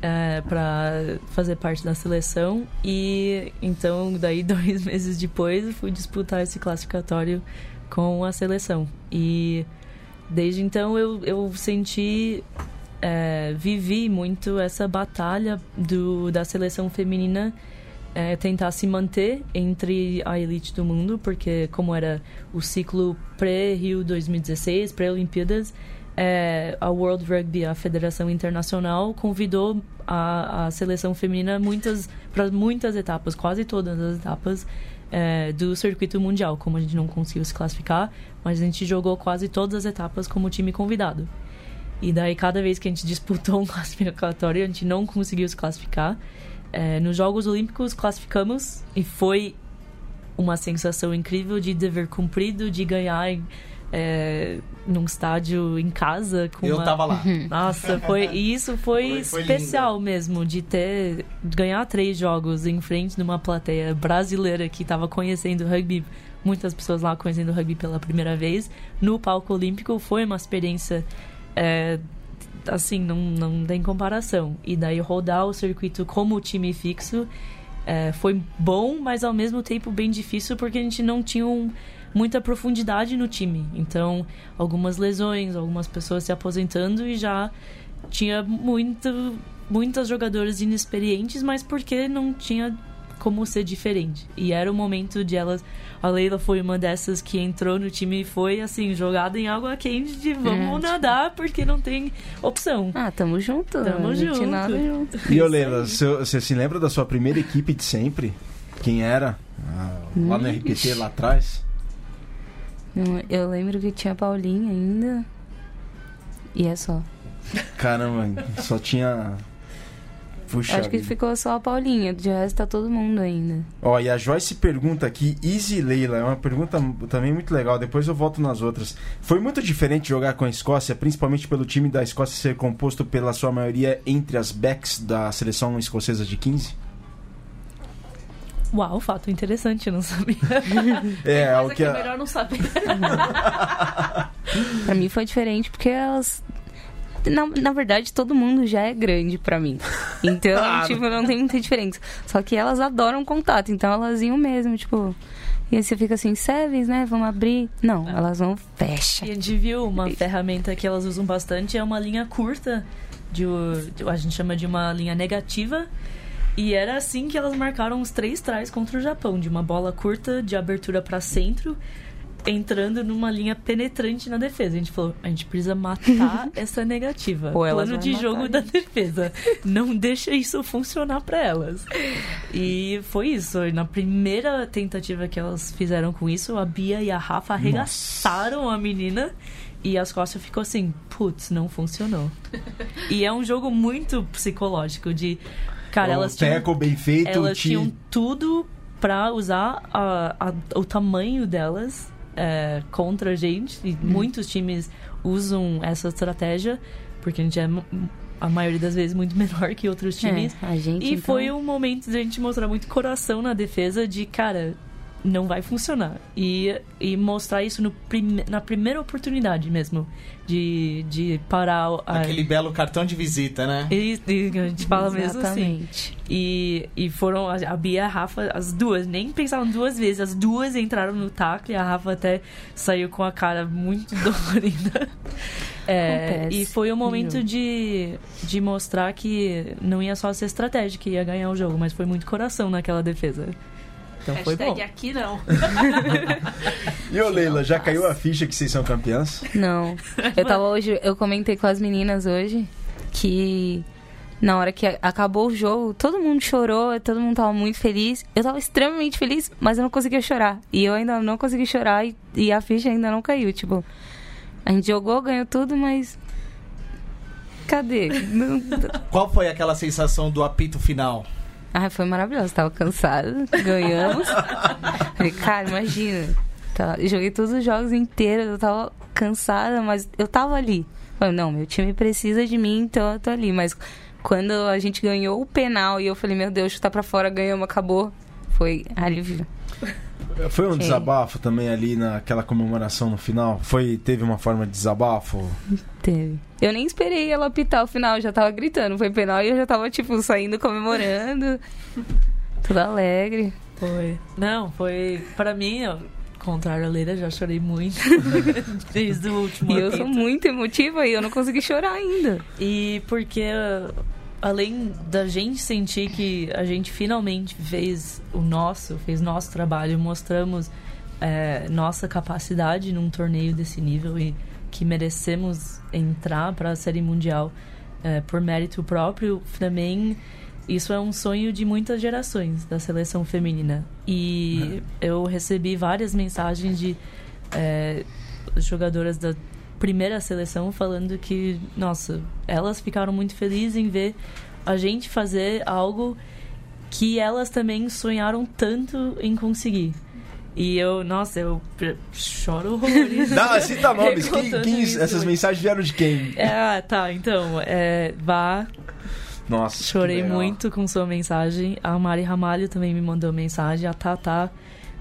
É, para fazer parte da seleção. E então daí dois meses depois fui disputar esse classificatório com a seleção. E desde então eu, eu senti é, vivi muito essa batalha do, da seleção feminina é, tentar se manter entre a elite do mundo, porque como era o ciclo pré-Rio 2016, pré-Olimpíadas, é, a World Rugby, a Federação Internacional, convidou a, a seleção feminina muitas para muitas etapas, quase todas as etapas é, do circuito mundial. Como a gente não conseguiu se classificar, mas a gente jogou quase todas as etapas como time convidado. E daí, cada vez que a gente disputou um classificatório, a gente não conseguiu se classificar. É, nos Jogos Olímpicos, classificamos e foi uma sensação incrível de dever cumprido, de ganhar é, num estádio em casa. Com
Eu
uma...
tava lá.
Nossa, foi, e isso foi, foi, especial mesmo, de ter ganhar três jogos em frente de uma plateia brasileira que estava conhecendo rugby muitas pessoas lá conhecendo o rugby pela primeira vez no palco olímpico foi uma experiência é, assim, não, não tem comparação. E daí rodar o circuito como time fixo é, foi bom, mas ao mesmo tempo bem difícil porque a gente não tinha um, muita profundidade no time. Então, algumas lesões, algumas pessoas se aposentando e já tinha muito, muitas jogadoras inexperientes, mas porque não tinha como ser diferente. E era o momento de elas. A Leila foi uma dessas que entrou no time e foi, assim, jogada em água quente de vamos é, nadar porque não tem opção.
Ah, tamo junto.
Tamo junto. Nada junto.
E, ô Leila, você se lembra da sua primeira equipe de sempre? Quem era? Ah, lá no RPT, lá atrás?
Eu lembro que tinha a Paulinha ainda. E é só.
Caramba, só tinha
Puxa Acho que vida. ficou só a Paulinha, de resto tá todo mundo ainda.
Ó, e a Joyce pergunta aqui, Easy Leila, é uma pergunta também muito legal, depois eu volto nas outras. Foi muito diferente jogar com a Escócia, principalmente pelo time da Escócia ser composto pela sua maioria entre as backs da seleção escocesa de 15?
Uau, fato interessante, eu não sabia.
é,
é
o que, que é
melhor não saber.
pra mim foi diferente porque elas na, na verdade, todo mundo já é grande para mim. Então, ah, tipo, não tem muita diferença. Só que elas adoram contato, então elas iam mesmo, tipo. E aí você fica assim, Sevens, né? Vamos abrir. Não, é. elas vão, fecha.
E a gente viu uma ferramenta que elas usam bastante, é uma linha curta, de, de, a gente chama de uma linha negativa. E era assim que elas marcaram os três trás contra o Japão, de uma bola curta de abertura para centro entrando numa linha penetrante na defesa. A gente falou, a gente precisa matar essa negativa. Pô, Plano de jogo da defesa. Não deixa isso funcionar para elas. E foi isso. Na primeira tentativa que elas fizeram com isso, a Bia e a Rafa arregaçaram Nossa. a menina. E as costas ficou assim, putz, não funcionou. e é um jogo muito psicológico de cara, elas
tinham bem feito,
elas tinham tudo para usar a, a, o tamanho delas é, contra a gente. E hum. muitos times usam essa estratégia, porque a gente é a maioria das vezes muito menor que outros é, times.
É, gente,
e
então...
foi um momento de a gente mostrar muito coração na defesa de, cara, não vai funcionar. E, e mostrar isso no prime, na primeira oportunidade mesmo. De, de parar.
A... Aquele belo cartão de visita, né?
E, e a gente fala mesmo assim. E, e foram a, a Bia e a Rafa, as duas, nem pensaram duas vezes. As duas entraram no taco e a Rafa até saiu com a cara muito dolorida. É, e foi o momento de, de mostrar que não ia só ser estratégia que ia ganhar o jogo, mas foi muito coração naquela defesa. Então Hashtag foi bom.
aqui não.
e ô Leila, já caiu a ficha que vocês são campeãs?
Não. Eu tava hoje, eu comentei com as meninas hoje que na hora que acabou o jogo, todo mundo chorou, todo mundo tava muito feliz. Eu tava extremamente feliz, mas eu não conseguia chorar. E eu ainda não consegui chorar e, e a ficha ainda não caiu. Tipo, a gente jogou, ganhou tudo, mas. Cadê?
Qual foi aquela sensação do apito final?
Ah, foi maravilhoso. Tava cansada, ganhamos. Falei, cara, imagina. Tá, joguei todos os jogos inteiros, eu tava cansada, mas eu tava ali. Falei, não, meu time precisa de mim, então eu tô ali. Mas quando a gente ganhou o penal e eu falei, meu Deus, chutar pra fora, ganhamos, acabou. Foi alívio.
Foi um desabafo também ali naquela comemoração no final? Foi, teve uma forma de desabafo?
Teve. Eu nem esperei ela apitar o final, já tava gritando, foi penal e eu já tava, tipo, saindo comemorando. Tudo alegre.
Foi. Não, foi. Para mim, ó, contrário a Leira, já chorei muito desde o último
E eu sou muito emotiva e eu não consegui chorar ainda.
E porque além da gente sentir que a gente finalmente fez o nosso, fez nosso trabalho, mostramos é, nossa capacidade num torneio desse nível e que merecemos entrar para a série mundial é, por mérito próprio, também isso é um sonho de muitas gerações da seleção feminina. E é. eu recebi várias mensagens de é, jogadoras da primeira seleção falando que, nossa, elas ficaram muito felizes em ver a gente fazer algo que elas também sonharam tanto em conseguir. E eu, nossa, eu choro horrores.
Não, cita nomes. quem, quem essas mensagens vieram de quem?
É, tá, então, é, vá.
Nossa.
Chorei muito com sua mensagem. A Mari Ramalho também me mandou mensagem. A Tata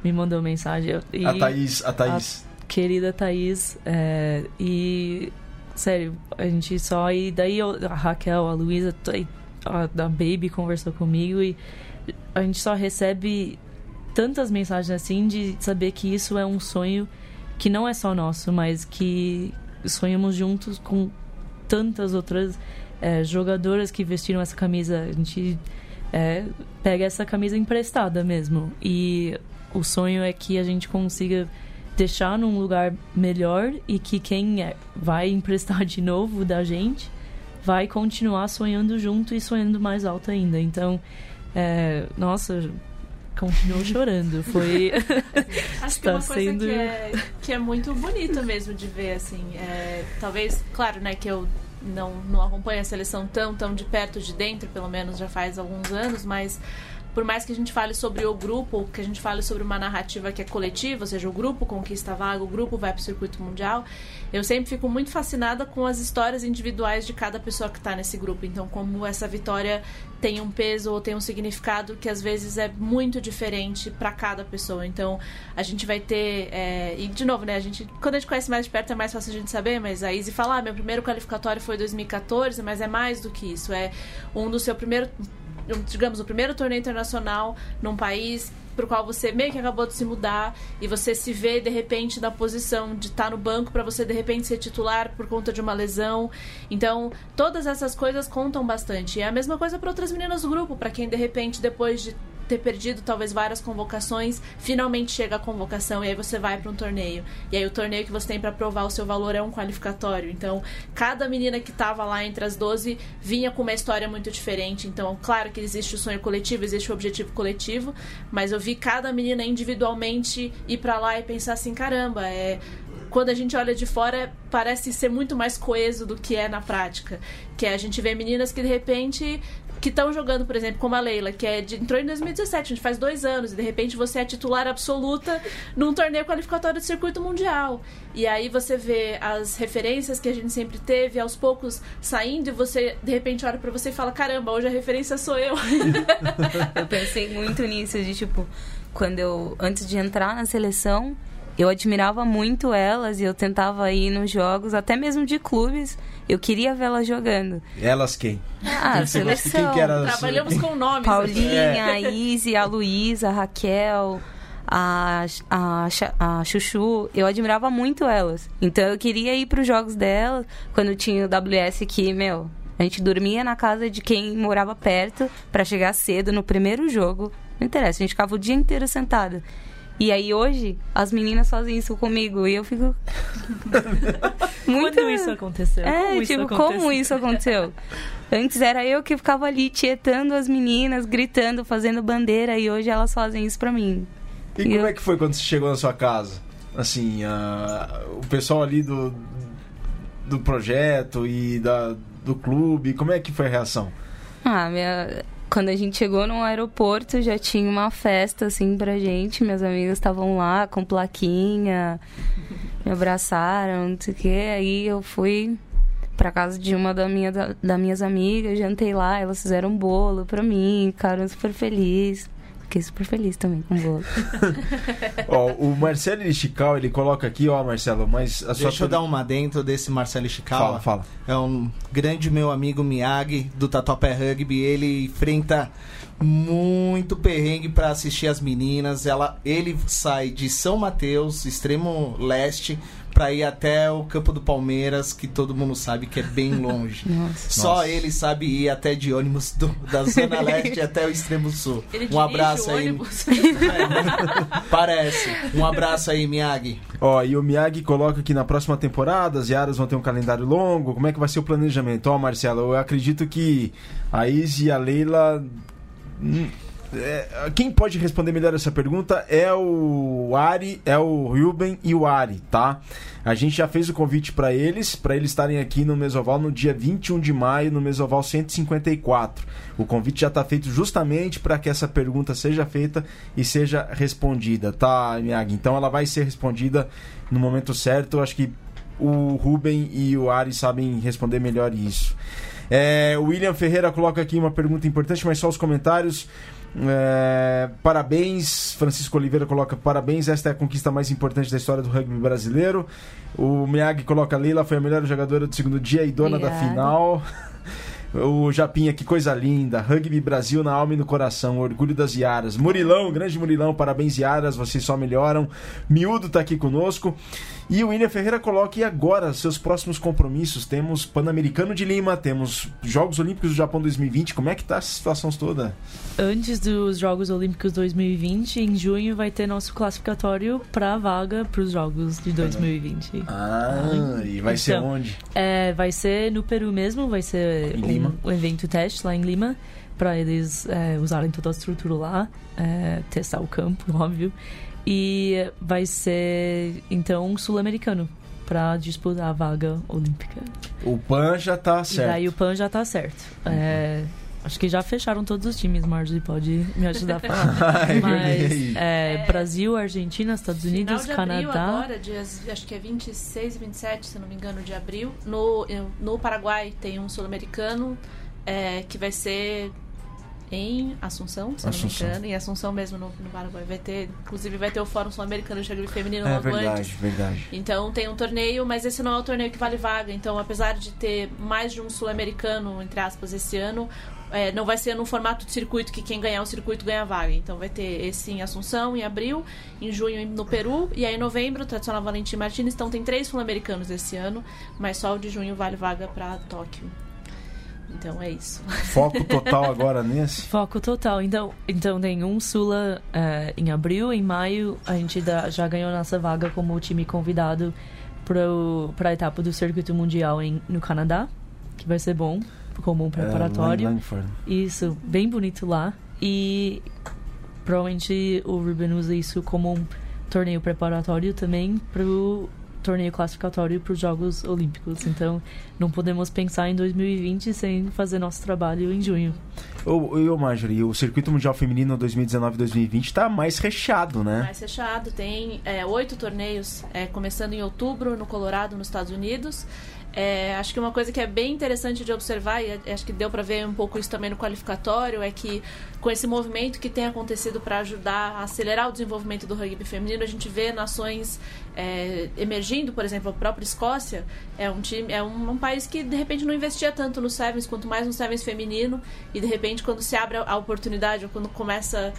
me mandou mensagem.
E a Thaís. A Thaís
querida Thaís. É, e, sério, a gente só. E daí eu, a Raquel, a Luísa, a, Baby conversou comigo e a gente só recebe tantas mensagens assim de saber que isso é um sonho que não é só nosso, mas que sonhamos juntos com tantas outras é, jogadoras que vestiram essa camisa. A gente é, pega essa camisa emprestada mesmo. E o sonho é que a gente consiga deixar num lugar melhor e que quem é, vai emprestar de novo da gente vai continuar sonhando junto e sonhando mais alto ainda. Então, é, nossa, continuou chorando. Foi.
Acho que é uma coisa sendo... que, é, que é muito bonito mesmo de ver, assim. É, talvez, claro, né, que eu não, não acompanho a seleção tão, tão de perto de dentro, pelo menos já faz alguns anos, mas por mais que a gente fale sobre o grupo, que a gente fale sobre uma narrativa que é coletiva, ou seja, o grupo conquista a vaga, o grupo vai para o circuito mundial, eu sempre fico muito fascinada com as histórias individuais de cada pessoa que está nesse grupo. Então, como essa vitória tem um peso ou tem um significado que às vezes é muito diferente para cada pessoa. Então, a gente vai ter. É... E, de novo, né? A gente, quando a gente conhece mais de perto é mais fácil a gente saber, mas a Izzy fala: ah, meu primeiro qualificatório foi 2014, mas é mais do que isso. É um do seu primeiro digamos, o primeiro torneio internacional num país pro qual você meio que acabou de se mudar e você se vê de repente na posição de estar tá no banco para você de repente ser titular por conta de uma lesão. Então, todas essas coisas contam bastante. E é a mesma coisa para outras meninas do grupo, para quem de repente depois de ter perdido talvez várias convocações, finalmente chega a convocação e aí você vai para um torneio. E aí o torneio que você tem para provar o seu valor é um qualificatório. Então, cada menina que estava lá entre as 12 vinha com uma história muito diferente. Então, claro que existe o sonho coletivo, existe o objetivo coletivo, mas eu vi cada menina individualmente ir para lá e pensar assim, caramba, é quando a gente olha de fora, parece ser muito mais coeso do que é na prática. Que é a gente vê meninas que de repente que estão jogando, por exemplo, como a Leila, que é de, entrou em 2017, a gente faz dois anos, e de repente você é titular absoluta num torneio qualificatório do circuito mundial. E aí você vê as referências que a gente sempre teve, aos poucos saindo, e você, de repente, olha para você e fala: caramba, hoje a referência sou eu.
eu pensei muito nisso, de tipo, quando eu, antes de entrar na seleção, eu admirava muito elas e eu tentava ir nos jogos, até mesmo de clubes. Eu queria vê-las jogando.
Elas quem?
Ah, quem seleção.
Quem que era Trabalhamos com nomes.
Paulinha, é. a Izzy, a Luísa, a Raquel, a, a, a Chuchu. Eu admirava muito elas. Então eu queria ir para os jogos delas quando tinha o WS que, meu, a gente dormia na casa de quem morava perto para chegar cedo no primeiro jogo. Não interessa, a gente ficava o dia inteiro sentada. E aí hoje, as meninas fazem isso comigo e eu fico.
Muito... Quando isso aconteceu?
É,
como
tipo,
isso
como isso aconteceu? Antes era eu que ficava ali tietando as meninas, gritando, fazendo bandeira, e hoje elas fazem isso pra mim.
E, e como eu... é que foi quando você chegou na sua casa? Assim, o pessoal ali do, do projeto e da, do clube, como é que foi a reação?
Ah, minha, quando a gente chegou no aeroporto, já tinha uma festa, assim, pra gente. Meus amigos estavam lá com plaquinha, me abraçaram, não sei o quê. Aí eu fui pra casa de uma da minha, da, das minhas amigas, jantei lá, elas fizeram um bolo pra mim, ficaram super felizes. Fiquei super feliz também com o bolo.
ó, o Marcelo Estical, ele coloca aqui, ó, Marcelo, mas
a sua Deixa eu dar uma dentro desse Marcelo Estical.
Fala, fala.
É um grande meu amigo Miyagi do Tatuapé Rugby. Ele enfrenta muito perrengue para assistir as meninas. Ela, ele sai de São Mateus, extremo leste, para ir até o campo do Palmeiras, que todo mundo sabe que é bem longe.
Nossa.
Só
Nossa.
ele sabe ir até de ônibus do, da Zona Leste até o extremo sul.
Ele
um abraço aí. Parece. Um abraço aí, Miyagi.
Ó, e o Miyagi coloca que na próxima temporada as Yaras vão ter um calendário longo. Como é que vai ser o planejamento? Ó, Marcelo, eu acredito que a Izzy e a Leila hum, é, quem pode responder melhor essa pergunta é o Ari, é o Ruben e o Ari, tá? A gente já fez o convite para eles, para eles estarem aqui no Mesoval no dia 21 de maio, no Mesoval 154. O convite já está feito justamente para que essa pergunta seja feita e seja respondida, tá, Miyagi? Então ela vai ser respondida no momento certo. Acho que o Ruben e o Ari sabem responder melhor isso. É, William Ferreira coloca aqui uma pergunta importante, mas só os comentários. É, parabéns, Francisco Oliveira coloca parabéns, esta é a conquista mais importante da história do rugby brasileiro. O Miyagi coloca Leila foi a melhor jogadora do segundo dia e dona Obrigada. da final. O Japinha, que coisa linda. Rugby Brasil na alma e no coração. Orgulho das Iaras. Murilão, grande Murilão, parabéns, Iaras. Vocês só melhoram. Miúdo tá aqui conosco. E o William Ferreira coloca e agora seus próximos compromissos. Temos Pan-Americano de Lima, temos Jogos Olímpicos do Japão 2020. Como é que tá essa situação toda?
Antes dos Jogos Olímpicos 2020, em junho vai ter nosso classificatório para a vaga para os Jogos de 2020.
Ah, ah e vai então, ser onde?
É, vai ser no Peru mesmo, vai ser um, um evento teste lá em Lima para eles é, usarem toda a estrutura lá, é, testar o campo, óbvio. E vai ser, então, sul-americano para disputar a vaga olímpica.
O PAN já tá certo.
E daí o PAN já tá certo. Uhum. É, acho que já fecharam todos os times, Marjorie pode me ajudar a falar. Mas é, Brasil, Argentina, Estados Unidos,
Final de
Canadá.
Abril agora, dias, acho que é 26 e 27, se não me engano, de abril. No, no Paraguai tem um sul-americano é, que vai ser em Assunção, se Assunção. não me engano, em Assunção mesmo no, no Paraguai. Vai ter, inclusive vai ter o Fórum Sul-Americano de Rugby Feminino
é,
logo
verdade,
antes.
verdade.
Então tem um torneio, mas esse não é o torneio que vale vaga. Então, apesar de ter mais de um sul-americano, entre aspas, esse ano, é, não vai ser no formato de circuito que quem ganhar o circuito ganha vaga. Então vai ter esse em Assunção, em abril, em junho no Peru, e aí em novembro, o tradicional Valentim Martins. Então tem três sul-americanos esse ano, mas só o de junho vale vaga para Tóquio. Então é isso.
Foco total agora nesse?
Foco total. Então, então tem um Sula é, em abril, em maio a gente dá, já ganhou nossa vaga como time convidado para a etapa do circuito mundial em, no Canadá, que vai ser bom como um é, preparatório. Isso, bem bonito lá. E provavelmente o Ruben usa isso como um torneio preparatório também para torneio classificatório para os Jogos Olímpicos. Então, não podemos pensar em 2020 sem fazer nosso trabalho em junho.
Ô, ô Marjorie, o Circuito Mundial Feminino 2019-2020 está mais recheado, né?
Mais recheado. Tem é, oito torneios, é, começando em outubro no Colorado, nos Estados Unidos. É, acho que uma coisa que é bem interessante de observar, e acho que deu para ver um pouco isso também no qualificatório, é que com esse movimento que tem acontecido para ajudar a acelerar o desenvolvimento do rugby feminino, a gente vê nações é, emergindo, por exemplo, a própria Escócia é um time, é um, um, país que de repente não investia tanto no sevens, quanto mais no sevens feminino, e de repente quando se abre a oportunidade, ou quando começa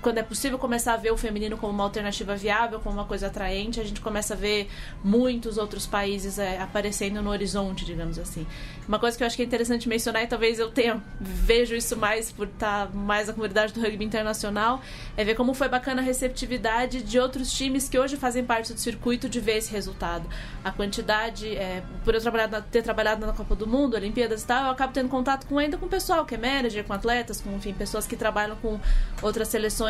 quando é possível começar a ver o feminino como uma alternativa viável, como uma coisa atraente, a gente começa a ver muitos outros países é, aparecendo no horizonte, digamos assim. Uma coisa que eu acho que é interessante mencionar, e talvez eu tenha vejo isso mais por estar mais na comunidade do rugby internacional, é ver como foi bacana a receptividade de outros times que hoje fazem parte do circuito de ver esse resultado. A quantidade, é, por eu trabalhar na, ter trabalhado na Copa do Mundo, Olimpíadas e tal, eu acabo tendo contato com ainda com o pessoal que é manager, com atletas, com enfim, pessoas que trabalham com outras seleções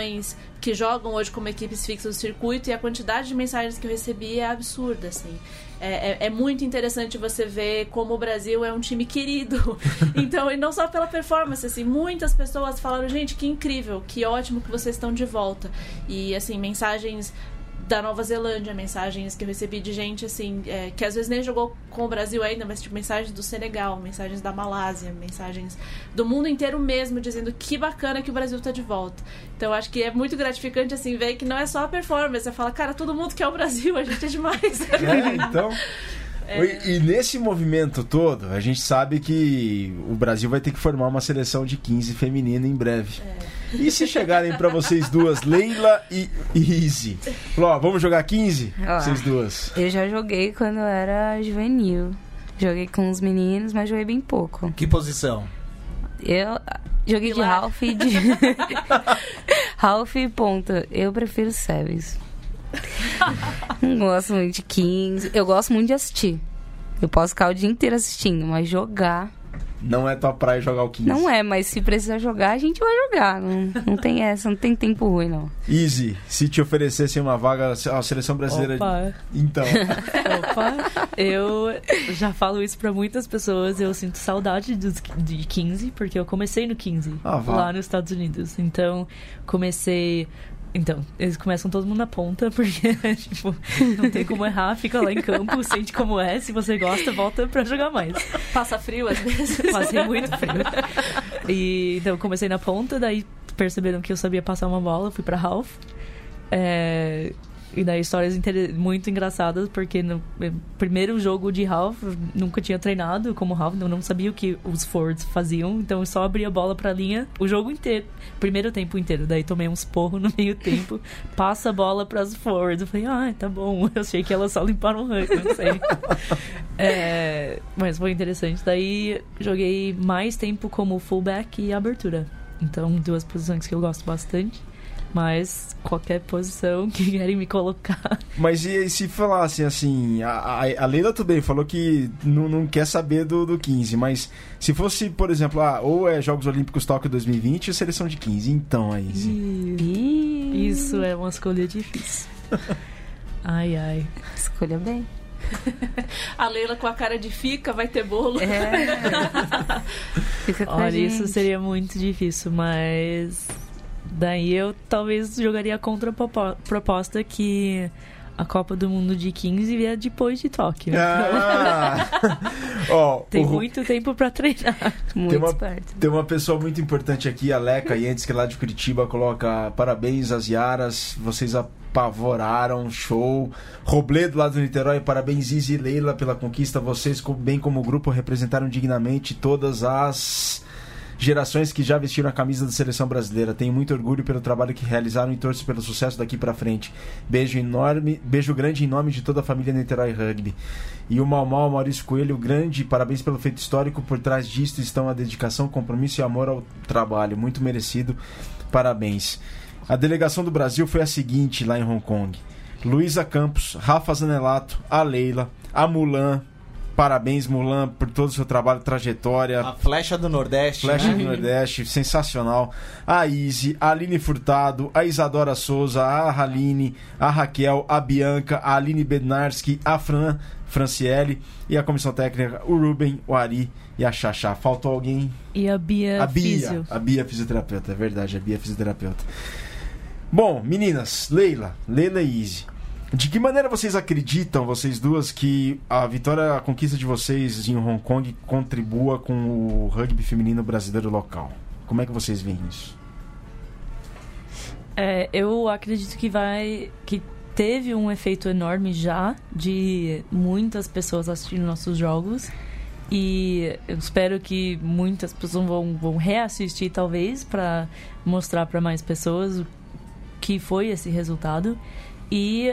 que jogam hoje como equipes fixas do circuito e a quantidade de mensagens que eu recebi é absurda, assim. É, é, é, muito interessante você ver como o Brasil é um time querido. Então, e não só pela performance, assim, muitas pessoas falaram, gente, que incrível, que ótimo que vocês estão de volta. E, assim, mensagens da Nova Zelândia, mensagens que eu recebi de gente assim, é, que às vezes nem jogou com o Brasil ainda, mas tipo, mensagens do Senegal, mensagens da Malásia, mensagens do mundo inteiro mesmo, dizendo que bacana que o Brasil tá de volta. Então acho que é muito gratificante assim ver que não é só a performance, você fala, cara, todo mundo quer o Brasil, a gente é demais.
É, então. É. E nesse movimento todo, a gente sabe que o Brasil vai ter que formar uma seleção de 15 feminina em breve. É. E se chegarem para vocês duas, Leila e, Izzy? Vamos jogar 15? Ó, vocês duas.
Eu já joguei quando eu era juvenil. Joguei com os meninos, mas joguei bem pouco.
Que posição?
Eu joguei de Ralph e de. Ralph e ponta. Eu prefiro Sevens. Não gosto muito de 15. Eu gosto muito de assistir. Eu posso ficar o dia inteiro assistindo, mas jogar.
Não é tua praia jogar o 15.
Não é, mas se precisar jogar, a gente vai jogar. Não, não tem essa, não tem tempo ruim, não.
Easy, se te oferecessem uma vaga à seleção brasileira.
Opa.
Então.
Opa, eu já falo isso pra muitas pessoas. Eu sinto saudade dos, de 15, porque eu comecei no 15, ah, lá nos Estados Unidos. Então, comecei então, eles começam todo mundo na ponta, porque, tipo, não tem como errar, fica lá em campo, sente como é, se você gosta, volta pra jogar mais.
Passa frio às vezes.
Passei muito frio. E, então, comecei na ponta, daí perceberam que eu sabia passar uma bola, fui pra Ralph. É, e daí histórias muito engraçadas, porque no primeiro jogo de Ralph, nunca tinha treinado como Ralph, não, não sabia o que os Fords faziam, então eu só abria a bola pra linha o jogo inteiro, primeiro tempo inteiro. Daí tomei uns porros no meio tempo, passa a bola pras Fords. Eu falei, ah, tá bom, eu achei que elas só limparam o rank, não sei. é, mas foi interessante. Daí joguei mais tempo como fullback e abertura. Então, duas posições que eu gosto bastante. Mas qualquer posição que querem me colocar.
Mas e se falassem assim, a, a, Leila tudo bem, falou que não, não quer saber do, do 15, mas se fosse, por exemplo, ah, ou é Jogos Olímpicos Tóquio 2020 ou seleção de 15, então aí.
Isso é uma escolha difícil. ai, ai.
Escolha bem.
A Leila com a cara de fica, vai ter bolo.
É. Fica com
Olha,
isso
seria muito difícil, mas Daí eu talvez jogaria contra a proposta que a Copa do Mundo de 15 vier depois de Tóquio.
Ah! oh,
tem o... muito tempo para treinar.
Muito
tem uma,
esperto.
Tem uma pessoa muito importante aqui, a Leca, e antes que é lá de Curitiba coloca parabéns às Yaras, vocês apavoraram, show. Robledo lá do Niterói, parabéns Izzy e Leila pela conquista, vocês bem como grupo representaram dignamente todas as gerações que já vestiram a camisa da seleção brasileira. Tenho muito orgulho pelo trabalho que realizaram e torço pelo sucesso daqui para frente. Beijo enorme, beijo grande em nome de toda a família Niterói Rugby. E o Mal Mal, Maurício Coelho, grande parabéns pelo feito histórico. Por trás disto estão a dedicação, compromisso e amor ao trabalho. Muito merecido. Parabéns. A delegação do Brasil foi a seguinte lá em Hong Kong: Luísa Campos, Rafa Zanelato, a Leila, a Mulan, parabéns, Mulan, por todo o seu trabalho, trajetória.
A flecha do Nordeste.
Flecha
né?
do Nordeste, sensacional. A Izzy, a Aline Furtado, a Isadora Souza, a Raline, a Raquel, a Bianca, a Aline Bednarski, a Fran Franciele e a comissão técnica, o Ruben, o Ari e a Xaxá. Faltou alguém?
E a Bia
A Bia.
Físio.
A Bia fisioterapeuta, é verdade, a Bia fisioterapeuta. Bom, meninas, Leila, Leila e Izzy. De que maneira vocês acreditam, vocês duas, que a vitória, a conquista de vocês em Hong Kong contribua com o rugby feminino brasileiro local? Como é que vocês veem isso?
É, eu acredito que vai. que teve um efeito enorme já de muitas pessoas assistindo nossos jogos. E eu espero que muitas pessoas vão, vão reassistir, talvez, para mostrar para mais pessoas o que foi esse resultado. E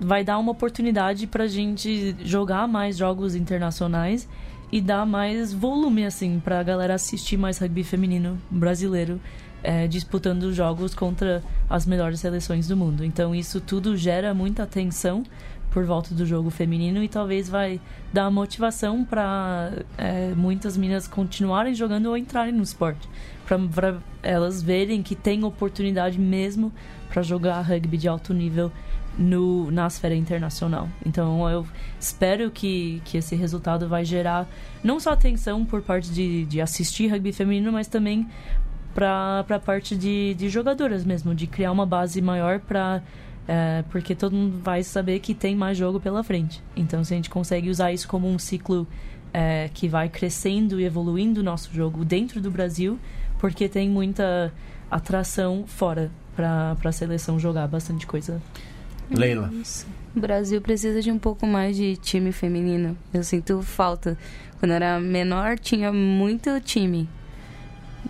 vai dar uma oportunidade para a gente jogar mais jogos internacionais e dar mais volume, assim, para a galera assistir mais rugby feminino brasileiro é, disputando jogos contra as melhores seleções do mundo. Então isso tudo gera muita atenção por volta do jogo feminino e talvez vai dar motivação para é, muitas meninas continuarem jogando ou entrarem no esporte, para elas verem que tem oportunidade mesmo para jogar rugby de alto nível no, na esfera internacional. Então eu espero que, que esse resultado vai gerar não só atenção por parte de, de assistir rugby feminino, mas também para a parte de, de jogadoras mesmo, de criar uma base maior para é, porque todo mundo vai saber que tem mais jogo pela frente. Então, se a gente consegue usar isso como um ciclo é, que vai crescendo e evoluindo o nosso jogo dentro do Brasil, porque tem muita atração fora para a seleção jogar bastante coisa.
Leila.
O Brasil precisa de um pouco mais de time feminino. Eu sinto falta. Quando eu era menor, tinha muito time.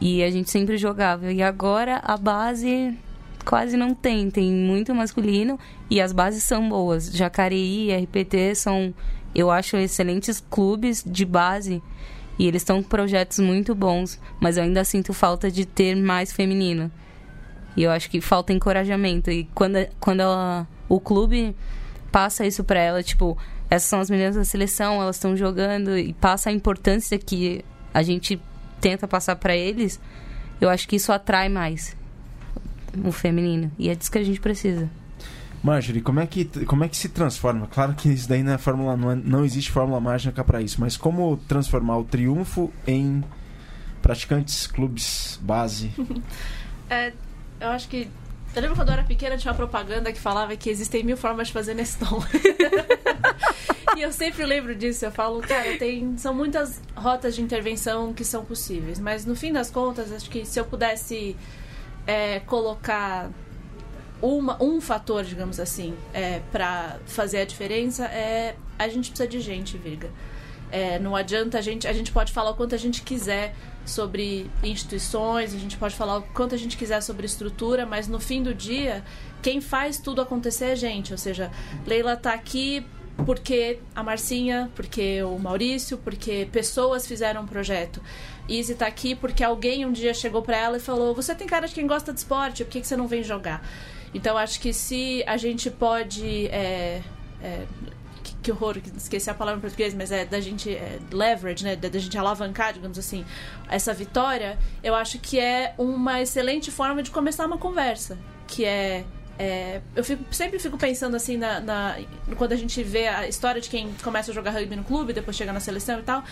E a gente sempre jogava. E agora a base quase não tem. Tem muito masculino e as bases são boas. Jacareí e RPT são, eu acho, excelentes clubes de base. E eles estão com projetos muito bons. Mas eu ainda sinto falta de ter mais feminino. E eu acho que falta encorajamento. E quando, quando ela, o clube passa isso para ela, tipo, essas são as meninas da seleção, elas estão jogando e passa a importância que a gente tenta passar para eles, eu acho que isso atrai mais o feminino. E é disso que a gente precisa.
Marjorie, como é que, como é que se transforma? Claro que isso daí não é fórmula, não, é, não existe fórmula mágica para isso, mas como transformar o triunfo em praticantes, clubes, base?
é, eu acho que eu lembro quando eu era pequena tinha uma propaganda que falava que existem mil formas de fazer Neston. e eu sempre lembro disso. Eu falo, cara, tem, são muitas rotas de intervenção que são possíveis. Mas no fim das contas, acho que se eu pudesse é, colocar uma, um fator, digamos assim, é, para fazer a diferença, é a gente precisa de gente, Virga. É, não adianta a gente. A gente pode falar o quanto a gente quiser sobre instituições, a gente pode falar o quanto a gente quiser sobre estrutura, mas no fim do dia, quem faz tudo acontecer é a gente. Ou seja, Leila está aqui porque a Marcinha, porque o Maurício, porque pessoas fizeram um projeto. Izzy está aqui porque alguém um dia chegou para ela e falou: Você tem cara de quem gosta de esporte, por que, que você não vem jogar? Então acho que se a gente pode. É, é, que horror, esqueci a palavra em português, mas é da gente é, leverage, né, da, da, gente alavancar, digamos assim, essa vitória, eu acho que é uma excelente forma de começar uma conversa, que é é, eu fico, sempre fico pensando assim na, na, quando a gente vê a história de quem começa a jogar rugby no clube, depois chega na seleção e tal.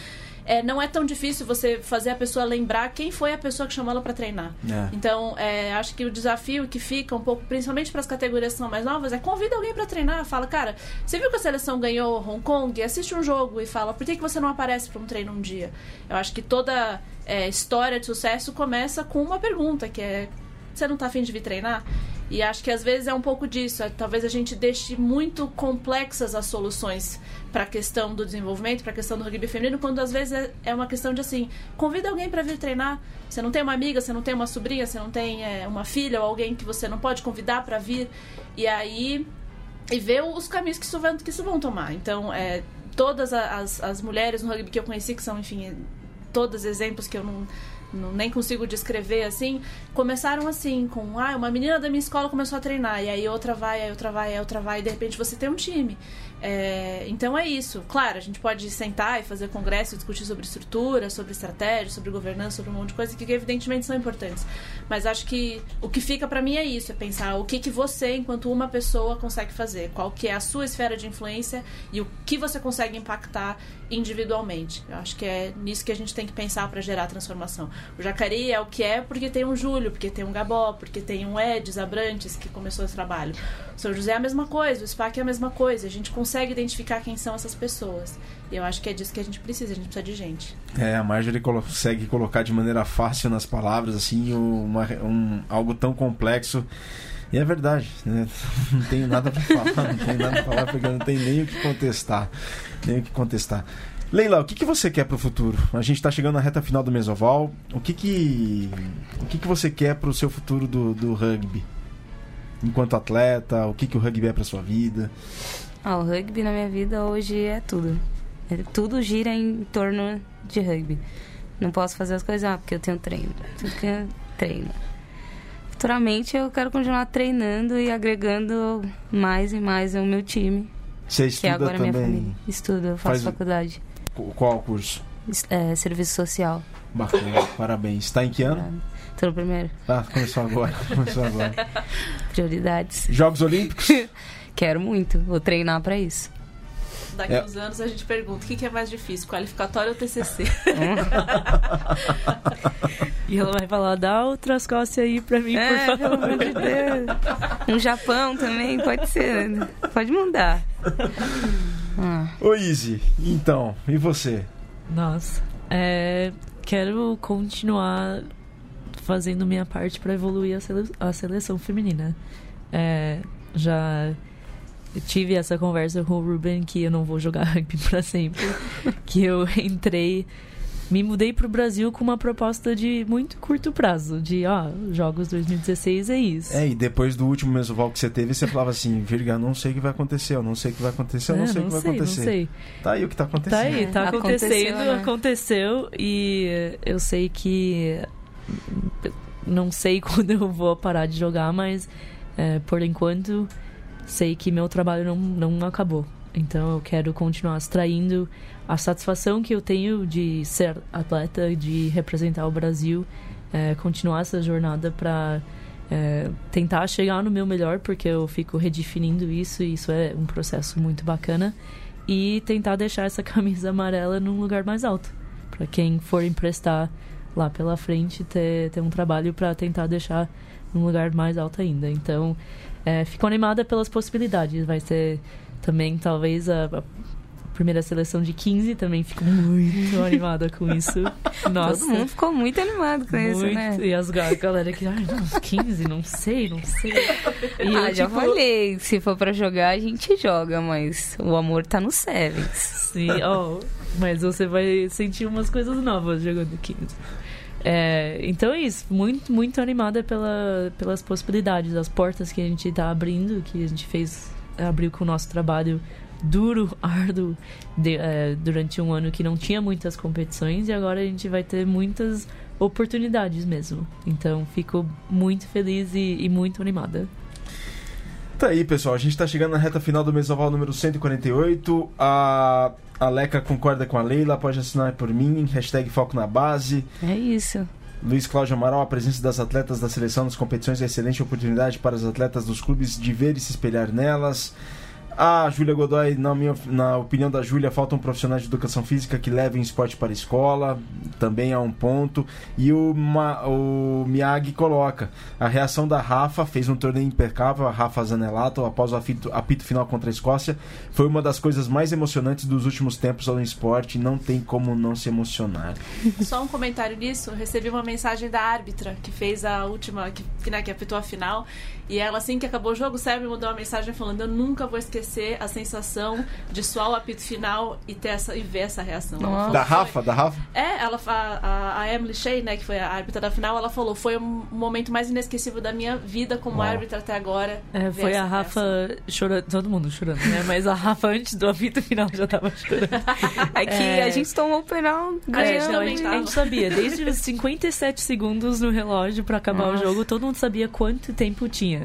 É, não é tão difícil você fazer a pessoa lembrar quem foi a pessoa que chamou ela para treinar. É. Então, é, acho que o desafio que fica um pouco, principalmente para as categorias que são mais novas, é convida alguém para treinar. Fala, cara, você viu que a seleção ganhou Hong Kong? Assiste um jogo e fala, por que, que você não aparece para um treino um dia? Eu acho que toda é, história de sucesso começa com uma pergunta, que é, você não tá afim de vir treinar? E acho que às vezes é um pouco disso. É, talvez a gente deixe muito complexas as soluções para a questão do desenvolvimento, para a questão do rugby feminino, quando às vezes é, é uma questão de assim: convida alguém para vir treinar. Você não tem uma amiga, você não tem uma sobrinha, você não tem é, uma filha ou alguém que você não pode convidar para vir. E aí. E ver os caminhos que isso, vão, que isso vão tomar. Então, é, todas as, as mulheres no rugby que eu conheci, que são, enfim, todos exemplos que eu não não, nem consigo descrever assim, começaram assim, com ah, uma menina da minha escola começou a treinar, e aí outra vai, aí outra vai, aí outra vai, e de repente você tem um time. É, então é isso. Claro, a gente pode sentar e fazer congresso, discutir sobre estrutura, sobre estratégia, sobre governança, sobre um monte de coisa que evidentemente são importantes. Mas acho que o que fica para mim é isso, é pensar o que, que você, enquanto uma pessoa, consegue fazer, qual que é a sua esfera de influência e o que você consegue impactar individualmente. Eu acho que é nisso que a gente tem que pensar para gerar transformação. O Jacareí é o que é porque tem um Júlio, porque tem um Gabó, porque tem um Edis Abrantes que começou esse trabalho. São José é a mesma coisa, o SPAC é a mesma coisa. A gente consegue identificar quem são essas pessoas. E eu acho que é disso que a gente precisa, a gente precisa de gente.
É, a Marjorie consegue colocar de maneira fácil nas palavras, assim, uma, um, algo tão complexo. E é verdade, né? não tenho nada para falar, não tenho nada para falar porque não tenho nem o que contestar. Nem o que contestar. Leila, o que, que você quer para o futuro? A gente está chegando na reta final do Mesoval. O que que, o que, que você quer para o seu futuro do, do rugby? Enquanto atleta, o que, que o rugby é para sua vida?
Ah, o rugby na minha vida hoje é tudo. É, tudo gira em torno de rugby. Não posso fazer as coisas ah, porque eu tenho treino. É treino. Futuramente eu quero continuar treinando e agregando mais e mais ao meu time.
Você estuda
que agora
também?
minha família. Estudo, eu faço Faz... faculdade.
Qual curso?
É, serviço social.
Bacana, parabéns. Está em que ano?
No primeiro.
Ah, começou agora. Começou agora.
Prioridades.
Jogos Olímpicos?
Quero muito. Vou treinar para isso.
Daqui é. uns anos a gente pergunta o que, que é mais difícil, qualificatório ou TCC?
e ela vai falar, dá outras costas aí pra mim, é, por favor. Pelo amor de
Deus. Um Japão também, pode ser. Pode mandar.
Ah. Ô Izzy, então, e você?
Nossa, é, quero continuar fazendo minha parte para evoluir a, sele a, seleção feminina. É, já tive essa conversa com o Ruben que eu não vou jogar rugby para sempre, que eu entrei me mudei para o Brasil com uma proposta de muito curto prazo, de ó, jogos 2016 é isso.
É, e depois do último mesoval que você teve, você falava assim, Virga, não sei o que vai acontecer, eu não sei o que vai acontecer, eu não é, sei o que vai acontecer. Não sei. Tá aí o que tá acontecendo.
Tá aí, tá acontecendo, aconteceu, né? aconteceu e eu sei que não sei quando eu vou parar de jogar, mas é, por enquanto sei que meu trabalho não, não acabou. Então eu quero continuar extraindo a satisfação que eu tenho de ser atleta, de representar o Brasil, é, continuar essa jornada para é, tentar chegar no meu melhor, porque eu fico redefinindo isso e isso é um processo muito bacana. E tentar deixar essa camisa amarela num lugar mais alto. Para quem for emprestar lá pela frente, ter, ter um trabalho para tentar deixar num lugar mais alto ainda. Então, é, fico animada pelas possibilidades. Vai ser também, talvez, a, a primeira seleção de 15, também fico muito animada com isso.
Nossa. Todo mundo ficou muito animado com muito, isso, né?
E as galera que, ai, não, 15, não sei, não sei.
E ah, eu, já tipo... falei, se for pra jogar, a gente joga, mas o amor tá no Sevens.
Sim, ó, oh, mas você vai sentir umas coisas novas jogando 15. É, então é isso, muito, muito animada pela, pelas possibilidades, as portas que a gente está abrindo, que a gente fez, abriu com o nosso trabalho duro, árduo, de, é, durante um ano que não tinha muitas competições e agora a gente vai ter muitas oportunidades mesmo. Então fico muito feliz e, e muito animada.
Tá aí, pessoal. A gente está chegando na reta final do Mesoval número 148. A, a Leca concorda com a Leila, pode assinar por mim. Hashtag Foco na Base.
É isso.
Luiz Cláudio Amaral, a presença das atletas da seleção nas competições é excelente oportunidade para os atletas dos clubes de ver e se espelhar nelas. A Júlia Godoy, na, minha, na opinião da Júlia, faltam profissionais de educação física que levem esporte para a escola, também é um ponto. E o, Ma, o Miyagi coloca: a reação da Rafa fez um torneio impecável, a Rafa Zanelato, após o apito, apito final contra a Escócia. Foi uma das coisas mais emocionantes dos últimos tempos no esporte, não tem como não se emocionar.
Só um comentário nisso: recebi uma mensagem da árbitra que fez a última, que, né, que apitou a final. E ela, assim que acabou o jogo, o me mandou uma mensagem falando: Eu nunca vou esquecer a sensação de suar o apito final e, ter essa, e ver essa reação.
da Rafa? Da Rafa?
É, ela, a, a Emily Shea, né, que foi a árbitra da final, ela falou: foi o momento mais inesquecível da minha vida como árbitra até agora.
É, foi a Rafa reação. chorando, todo mundo chorando, né? Mas a Rafa antes do apito final já tava chorando.
é que é... a gente tomou o penal ganhando.
A gente, a gente sabia, desde os 57 segundos no relógio para acabar Nossa. o jogo, todo mundo sabia quanto tempo tinha.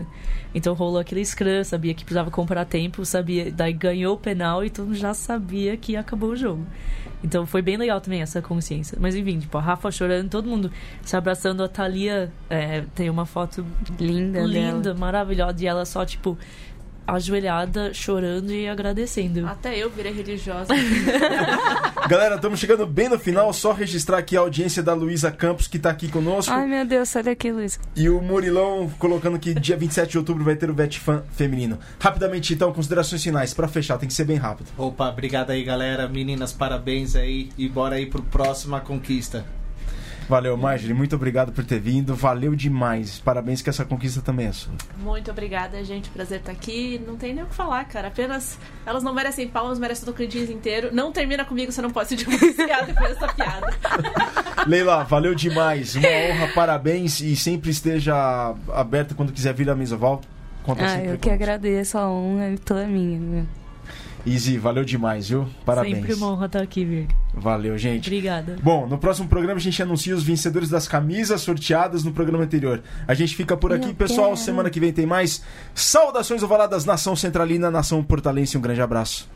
Então rolou aquele scrum, sabia que precisava comprar tempo, sabia, daí ganhou o penal e todo mundo já sabia que acabou o jogo. Então foi bem legal também essa consciência. Mas enfim, tipo, a Rafa chorando, todo mundo se abraçando. A Thalia é, tem uma foto linda, linda, dela. maravilhosa. E ela só, tipo, ajoelhada, chorando e agradecendo.
Até eu virei religiosa.
Galera, estamos chegando bem no final. Só registrar aqui a audiência da Luísa Campos, que está aqui conosco.
Ai, meu Deus, sai daqui, Luísa.
E o Murilão colocando que dia 27 de outubro vai ter o Vetfan feminino. Rapidamente, então, considerações finais. para fechar, tem que ser bem rápido.
Opa, obrigado aí, galera. Meninas, parabéns aí. E bora aí pro próxima conquista.
Valeu, Marjorie. Muito obrigado por ter vindo. Valeu demais. Parabéns que essa conquista também é sua.
Muito obrigada, gente. Prazer estar aqui. Não tem nem o que falar, cara. Apenas elas não merecem palmas, merecem o Tocantins inteiro. Não termina comigo, você não pode se divorciar depois dessa piada.
Leila, valeu demais. Uma honra, parabéns. E sempre esteja aberta quando quiser vir à mesa. Val,
conta ah, eu que agradeço a honra é toda minha.
Easy, valeu demais, viu? Parabéns.
Sempre uma honra estar aqui, Vir.
Valeu, gente.
Obrigada.
Bom, no próximo programa a gente anuncia os vencedores das camisas sorteadas no programa anterior. A gente fica por aqui, Eu pessoal. Quero. Semana que vem tem mais. Saudações ovaladas, nação centralina, nação portalense. Um grande abraço.